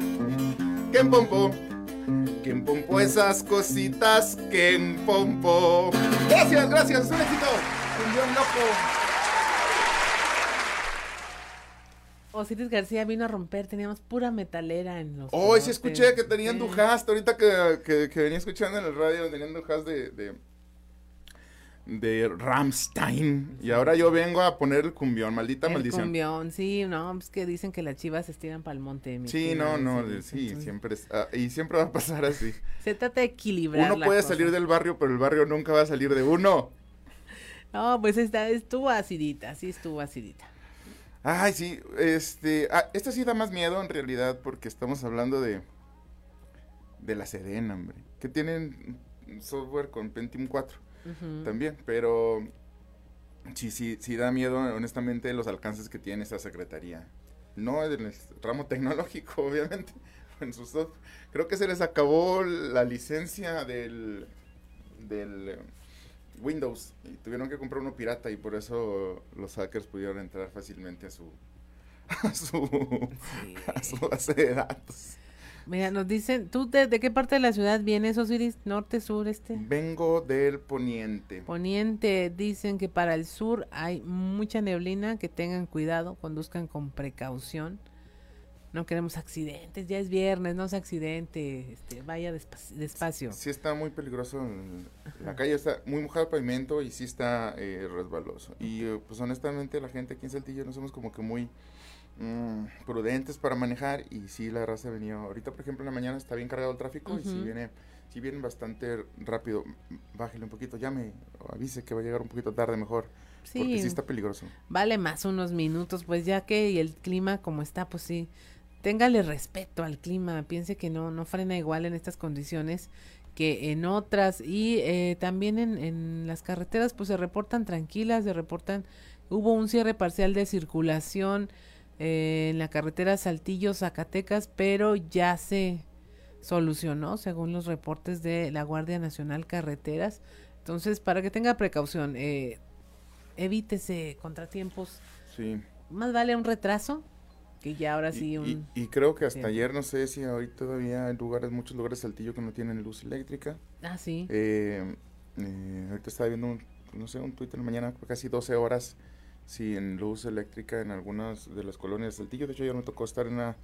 Speaker 34: ¿Quién pompo? ¿Quién pompo esas cositas? ¿Quién pompo? Gracias, gracias, un éxito. Un loco.
Speaker 2: Osiris García vino a romper, teníamos pura metalera en los.
Speaker 34: Hoy oh, sí escuché que tenían Duhast, ahorita que, que, venía escuchando en el radio, tenían Duhast de, de, de Ramstein. Y ahora yo vengo a poner el cumbión, maldita
Speaker 2: el
Speaker 34: maldición.
Speaker 2: cumbión, sí, no, es que dicen que las chivas se estiran para el monte.
Speaker 34: Sí, no, no, sí, siempre, ah, y siempre va a pasar así. [laughs]
Speaker 2: Se trata de equilibrar.
Speaker 34: Uno puede salir del barrio, pero el barrio nunca va a salir de uno. [laughs]
Speaker 2: No, pues esta estuvo acidita, sí estuvo acidita.
Speaker 34: Ay, sí, este, ah, esta sí da más miedo en realidad porque estamos hablando de de la Sedena, hombre, que tienen software con Pentium 4 también, pero sí, sí, sí da miedo honestamente los alcances que tiene esa secretaría. No en el ramo tecnológico, [laughs] obviamente, en su software. Creo que se les acabó la licencia del del Windows y tuvieron que comprar uno pirata y por eso los hackers pudieron entrar fácilmente a su [laughs] a su, a su base de datos.
Speaker 2: Mira, nos dicen, ¿tú de, de, qué parte de la ciudad vienes, Osiris? ¿Norte, sur, este?
Speaker 34: Vengo del poniente.
Speaker 2: Poniente, dicen que para el sur hay mucha neblina, que tengan cuidado, conduzcan con precaución. No queremos accidentes, ya es viernes, no es accidente, este, vaya despacio.
Speaker 34: Sí, está muy peligroso, la calle está muy mojado el pavimento y sí está eh, resbaloso. Y eh, pues honestamente la gente aquí en Saltillo no somos como que muy mm, prudentes para manejar y sí la raza ha venido. Ahorita por ejemplo en la mañana está bien cargado el tráfico y si viene, si viene bastante rápido, bájale un poquito, llame o avise que va a llegar un poquito tarde mejor. Sí, porque sí está peligroso.
Speaker 2: Vale más unos minutos, pues ya que y el clima como está, pues sí téngale respeto al clima, piense que no, no frena igual en estas condiciones que en otras y eh, también en, en, las carreteras pues se reportan tranquilas, se reportan, hubo un cierre parcial de circulación eh, en la carretera Saltillo Zacatecas, pero ya se solucionó según los reportes de la Guardia Nacional Carreteras. Entonces, para que tenga precaución, eh, evítese contratiempos.
Speaker 34: Sí.
Speaker 2: Más vale un retraso que ya ahora sí
Speaker 34: un... y, creo que hasta ayer no sé si hoy todavía hay lugares muchos lugares Saltillo que no tienen luz eléctrica
Speaker 2: ah sí
Speaker 34: eh, eh, ahorita estaba viendo un, no sé un Twitter mañana casi 12 horas sin luz eléctrica en algunas de las colonias de Saltillo de hecho ya me tocó estar en una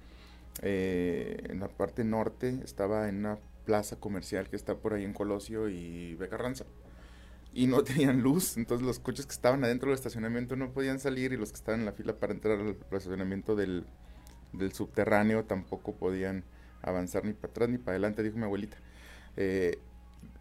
Speaker 34: eh, en la parte norte. Estaba en una plaza comercial que está por ahí en Colosio y Becarranza y no [laughs] tenían luz, entonces los coches que estaban adentro del estacionamiento no podían salir y los que estaban en la fila para entrar al estacionamiento del, subterráneo tampoco podían avanzar ni para atrás ni para adelante, dijo mi abuelita. Eh,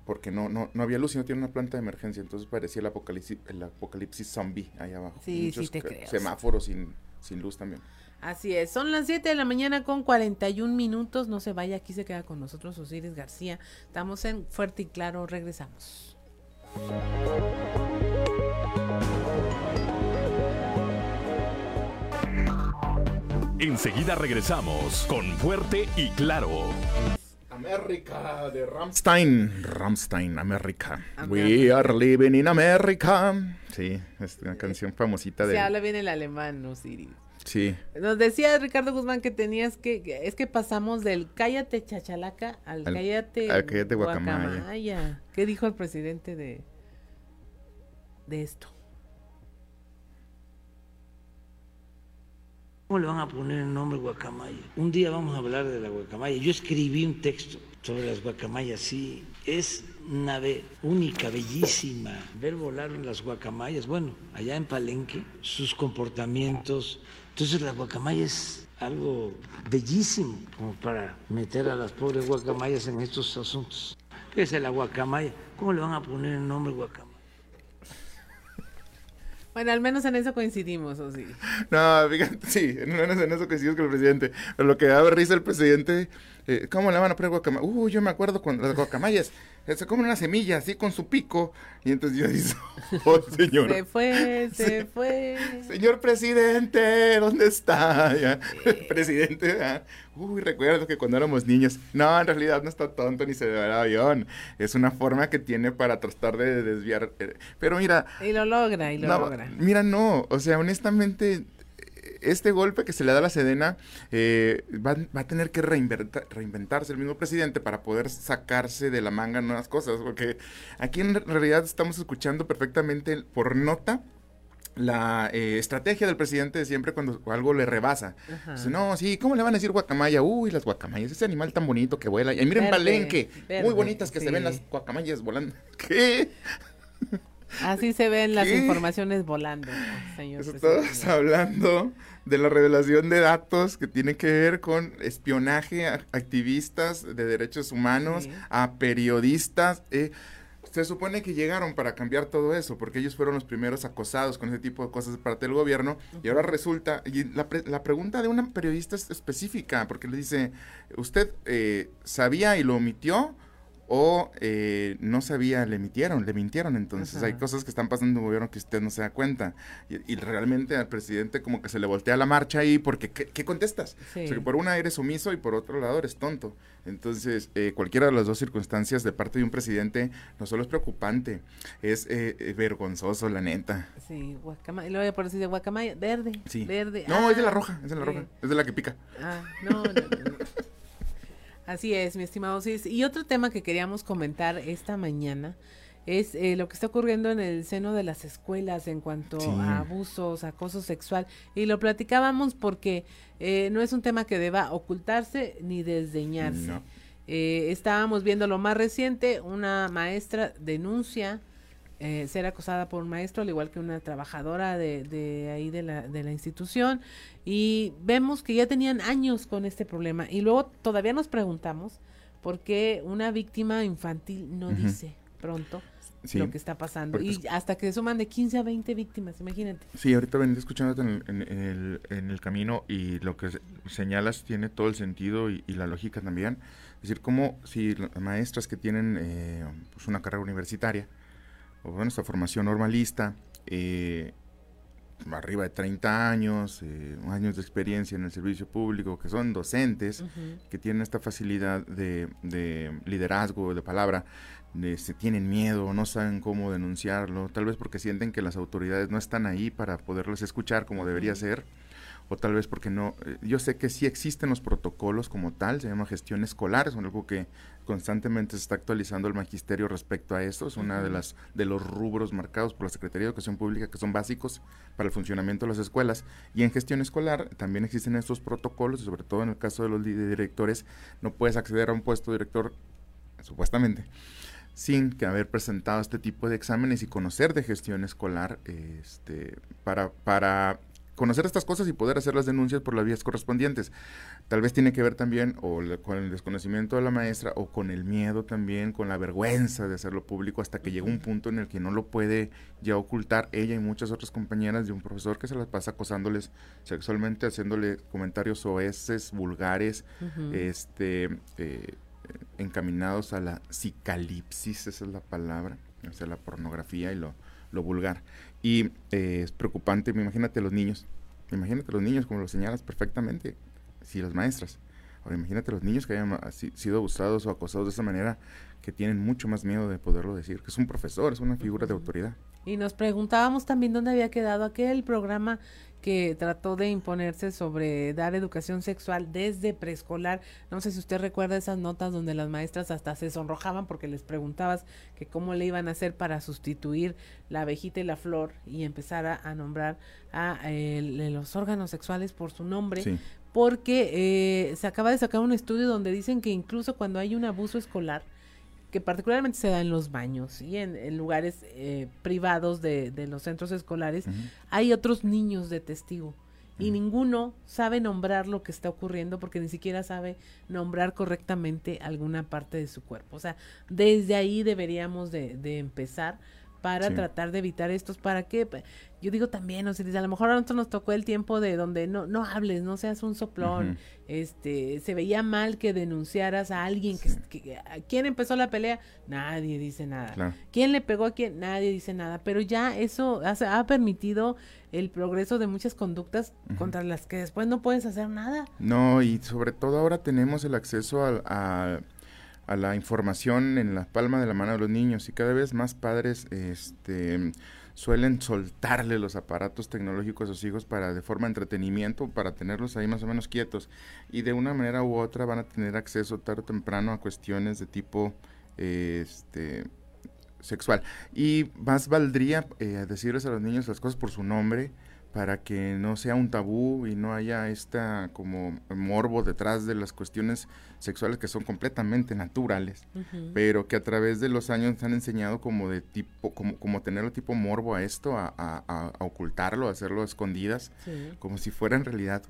Speaker 34: porque no, no, no había luz y no tiene una planta de emergencia, entonces parecía el apocalipsis, el apocalipsis zombie ahí abajo.
Speaker 2: Sí, sí te creo.
Speaker 34: Semáforos sin, sin luz también.
Speaker 2: Así es, son las 7 de la mañana con 41 minutos, no se vaya, aquí se queda con nosotros Osiris García, estamos en Fuerte y Claro, regresamos.
Speaker 1: Enseguida regresamos con Fuerte y Claro.
Speaker 34: América de Ramstein. Ramstein, América. We are living in America. Sí, es una canción famosita de.
Speaker 2: Se habla bien el alemán, ¿no, Siri?
Speaker 34: Sí.
Speaker 2: Nos decía Ricardo Guzmán que tenías que, es que pasamos del cállate chachalaca al, cállate,
Speaker 34: al cállate guacamaya.
Speaker 2: ¿Qué dijo el presidente de, de esto?
Speaker 35: ¿Cómo le van a poner el nombre guacamaya? Un día vamos a hablar de la guacamaya. Yo escribí un texto sobre las guacamayas, sí. Es una ave única, bellísima. Ver volar las guacamayas, bueno, allá en Palenque, sus comportamientos. Entonces la guacamaya es algo bellísimo como para meter a las pobres guacamayas en estos asuntos. ¿Qué es la guacamaya? ¿Cómo le van a poner el nombre guacamaya?
Speaker 2: Bueno, al menos en eso coincidimos, ¿o sí?
Speaker 34: No, fíjate, sí, al menos en eso coincidimos con el presidente. Pero lo que da risa el presidente, eh, ¿cómo le van a poner guacamaya? Uh, yo me acuerdo cuando las guacamayas se comen una semilla así con su pico. Y entonces yo digo, [laughs] oh, señor.
Speaker 2: Se fue, se fue.
Speaker 34: Señor presidente, ¿dónde está? [laughs] [laughs] presidente, ¿ah? uy, recuerdo que cuando éramos niños. No, en realidad no está tonto ni se ve el avión. Es una forma que tiene para tratar de desviar. Eh, pero mira.
Speaker 2: Y lo logra, y lo logra.
Speaker 34: Mira, no, o sea, honestamente este golpe que se le da a la Sedena eh, va, a tener que reinventarse el mismo presidente para poder sacarse de la manga nuevas cosas, porque aquí en realidad estamos escuchando perfectamente por nota la eh, estrategia del presidente de siempre cuando algo le rebasa. no, sí, ¿cómo le van a decir guacamaya? Uy, las guacamayas, ese animal tan bonito que vuela. Y miren Palenque, muy bonitas que se ven las guacamayas volando. [laughs] ¿Qué?
Speaker 2: Así se ven las informaciones volando, señor.
Speaker 34: Estamos hablando de la revelación de datos que tiene que ver con espionaje a activistas de derechos humanos, a periodistas. Eh, se supone que llegaron para cambiar todo eso, porque ellos fueron los primeros acosados con ese tipo de cosas de parte del gobierno, y ahora resulta, y la, la, pregunta de una periodista es específica, porque le dice, ¿usted eh, sabía y lo omitió? O eh, no sabía, le emitieron, le mintieron. Entonces hay cosas que están pasando en el gobierno que usted no se da cuenta. Y, realmente al presidente como que se le voltea la marcha ahí porque ¿qué, contestas? por una eres omiso y por otro lado eres tonto. Entonces eh, cualquiera de las dos circunstancias de parte de un presidente no solo es preocupante, es eh, vergonzoso, la neta.
Speaker 2: Sí, guacamaya, lo voy a poner de guacamaya, verde, sí. verde.
Speaker 34: No, es de la ah, roja, es de la roja, es de la que pica.
Speaker 2: Ah, no, no. no. [laughs] Así es, mi estimado Cis. Y otro tema que queríamos comentar esta mañana es eh, lo que está ocurriendo en el seno de las escuelas en cuanto a abusos, acoso sexual. Y lo platicábamos porque eh, no es un tema que deba ocultarse ni desdeñarse. Eh, estábamos viendo lo más reciente, una maestra denuncia ser acosada por un maestro, al igual que una trabajadora de, de ahí de la, de la institución, y vemos que ya tenían años con este problema. Y luego todavía nos preguntamos por qué una víctima infantil no dice pronto lo que está pasando. Y hasta que suman de 15 a 20 víctimas, imagínate.
Speaker 34: Sí, ahorita venía escuchándote en, el, en el camino y lo que señalas tiene todo el sentido y, la lógica también. Es decir, como si las maestras que tienen eh, pues una carrera universitaria, o bueno, esta formación normalista, eh, arriba de 30 años, eh, años de experiencia en el servicio público, que son docentes, que tienen esta facilidad de, de liderazgo, de palabra, se tienen miedo, no saben cómo denunciarlo, tal vez porque sienten que las autoridades no están ahí para poderles escuchar como debería ser, o tal vez porque no, eh, yo sé que sí existen los protocolos como tal, se llama gestión escolar, es algo que constantemente se está actualizando el magisterio respecto a esto, es una de las de los rubros marcados por la Secretaría de Educación Pública que son básicos para el funcionamiento de las escuelas. Y en gestión escolar también existen estos protocolos y sobre todo en el caso de los directores no puedes acceder a un puesto de director supuestamente sin que haber presentado este tipo de exámenes y conocer de gestión escolar este, para, para conocer estas cosas y poder hacer las denuncias por las vías correspondientes. Tal vez tiene que ver también o con el desconocimiento de la maestra o con el miedo también, con la vergüenza de hacerlo público hasta que llega un punto en el que no lo puede ya ocultar ella y muchas otras compañeras de un profesor que se las pasa acosándoles sexualmente, haciéndole comentarios oeces, vulgares, este... Eh, encaminados a la psicalipsis, esa es la palabra, o sea, la pornografía y lo, lo vulgar. Y eh, es preocupante, imagínate los niños, imagínate los niños, como lo señalas perfectamente, si las maestras. Ahora imagínate los niños que hayan sido abusados o acosados de esa manera, que tienen mucho más miedo de poderlo decir, que es un profesor, es una figura de autoridad.
Speaker 2: Y nos preguntábamos también dónde había quedado aquel programa que trató de imponerse sobre dar educación sexual desde preescolar. No sé si usted recuerda esas notas donde las maestras hasta se sonrojaban porque les preguntabas que cómo le iban a hacer para sustituir la abejita y la flor y empezar a, nombrar a los órganos sexuales por su nombre. Porque eh, se acaba de sacar un estudio donde dicen que incluso cuando hay un abuso escolar, que particularmente se da en los baños y en, lugares eh, privados de, los centros escolares, hay otros niños de testigo y ninguno sabe nombrar lo que está ocurriendo porque ni siquiera sabe nombrar correctamente alguna parte de su cuerpo. O sea, desde ahí deberíamos de, de empezar para tratar de evitar estos, ¿para qué? Yo digo también, o sea, a lo mejor a nosotros nos tocó el tiempo de donde no, no hables, no seas un soplón, este, se veía mal que denunciaras a alguien, que, ¿quién empezó la pelea? Nadie dice nada. ¿Quién le pegó a quién? Nadie dice nada, pero ya eso ha, permitido el progreso de muchas conductas contra las que después no puedes hacer nada.
Speaker 34: No, y sobre todo ahora tenemos el acceso a a la información en la palma de la mano de los niños. Y cada vez más padres este, suelen soltarle los aparatos tecnológicos a sus hijos para de forma de entretenimiento, para tenerlos ahí más o menos quietos. Y de una manera u otra van a tener acceso tarde o temprano a cuestiones de tipo este sexual. Y más valdría eh, decirles a los niños las cosas por su nombre para que no sea un tabú y no haya esta como morbo detrás de las cuestiones sexuales que son completamente naturales, pero que a través de los años han enseñado como de tipo, como, como tenerlo tipo morbo a esto, a, ocultarlo, a hacerlo a escondidas, como si fuera en realidad,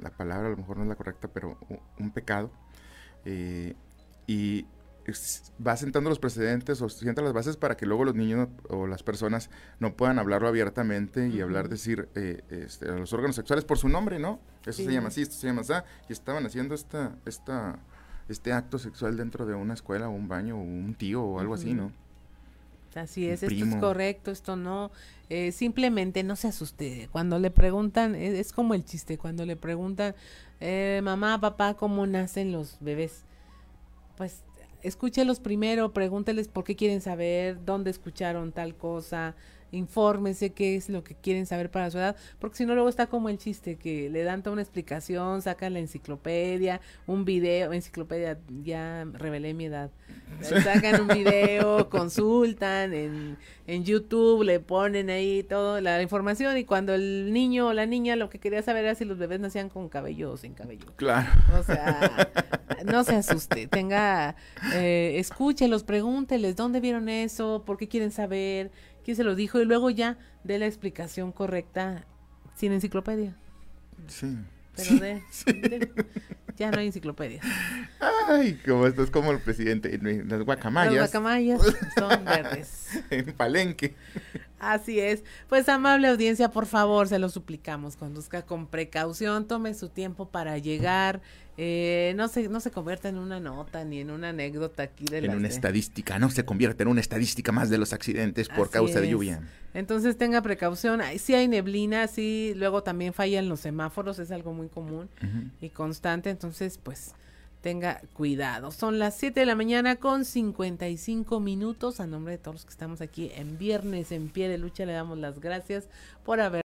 Speaker 34: la palabra a lo mejor no es la correcta, pero un, pecado. Eh, y va sentando los precedentes o sienta las bases para que luego los niños o las personas no puedan hablarlo abiertamente y hablar, decir eh, este, a los órganos sexuales por su nombre, ¿no? Eso se llama así, esto se llama así, y estaban haciendo esta, esta, este acto sexual dentro de una escuela o un baño o un tío o algo así, ¿no?
Speaker 2: Así es, esto es correcto, esto no. Eh, simplemente no se asuste. Cuando le preguntan, es, es como el chiste, cuando le preguntan, eh, mamá, papá, ¿cómo nacen los bebés? Pues escúchelos primero, pregúnteles por qué quieren saber, dónde escucharon tal cosa, infórmese qué es lo que quieren saber para su edad, porque si no luego está como el chiste, que le dan toda una explicación, sacan la enciclopedia, un video, enciclopedia, ya revelé mi edad, sacan un video, consultan en, en YouTube, le ponen ahí toda la información y cuando el niño o la niña lo que quería saber era si los bebés nacían con cabello o sin cabello.
Speaker 34: Claro.
Speaker 2: O sea, no se asuste, tenga, eh, escúchelos, pregúnteles, ¿dónde vieron eso? ¿Por qué quieren saber? Quién se lo dijo y luego ya dé la explicación correcta sin enciclopedia.
Speaker 34: Sí.
Speaker 2: Pero [laughs] de, ya no hay enciclopedia.
Speaker 34: Ay, como esto es como el presidente, las guacamayas.
Speaker 2: Las guacamayas son [laughs] verdes.
Speaker 34: en Palenque.
Speaker 2: Así es. Pues amable audiencia, por favor, se lo suplicamos, conduzca con precaución, tome su tiempo para llegar, eh, no se no se convierta en una nota ni en una anécdota aquí de
Speaker 34: en una estadística, no se convierte en una estadística más de los accidentes por causa de lluvia.
Speaker 2: Entonces tenga precaución. Si hay neblina, sí, luego también fallan los semáforos, es algo muy común y constante. Entonces, pues tenga cuidado. Son las 7 de la mañana con 55 minutos. A nombre de todos los que estamos aquí en Viernes en Pie de Lucha, le damos las gracias por haber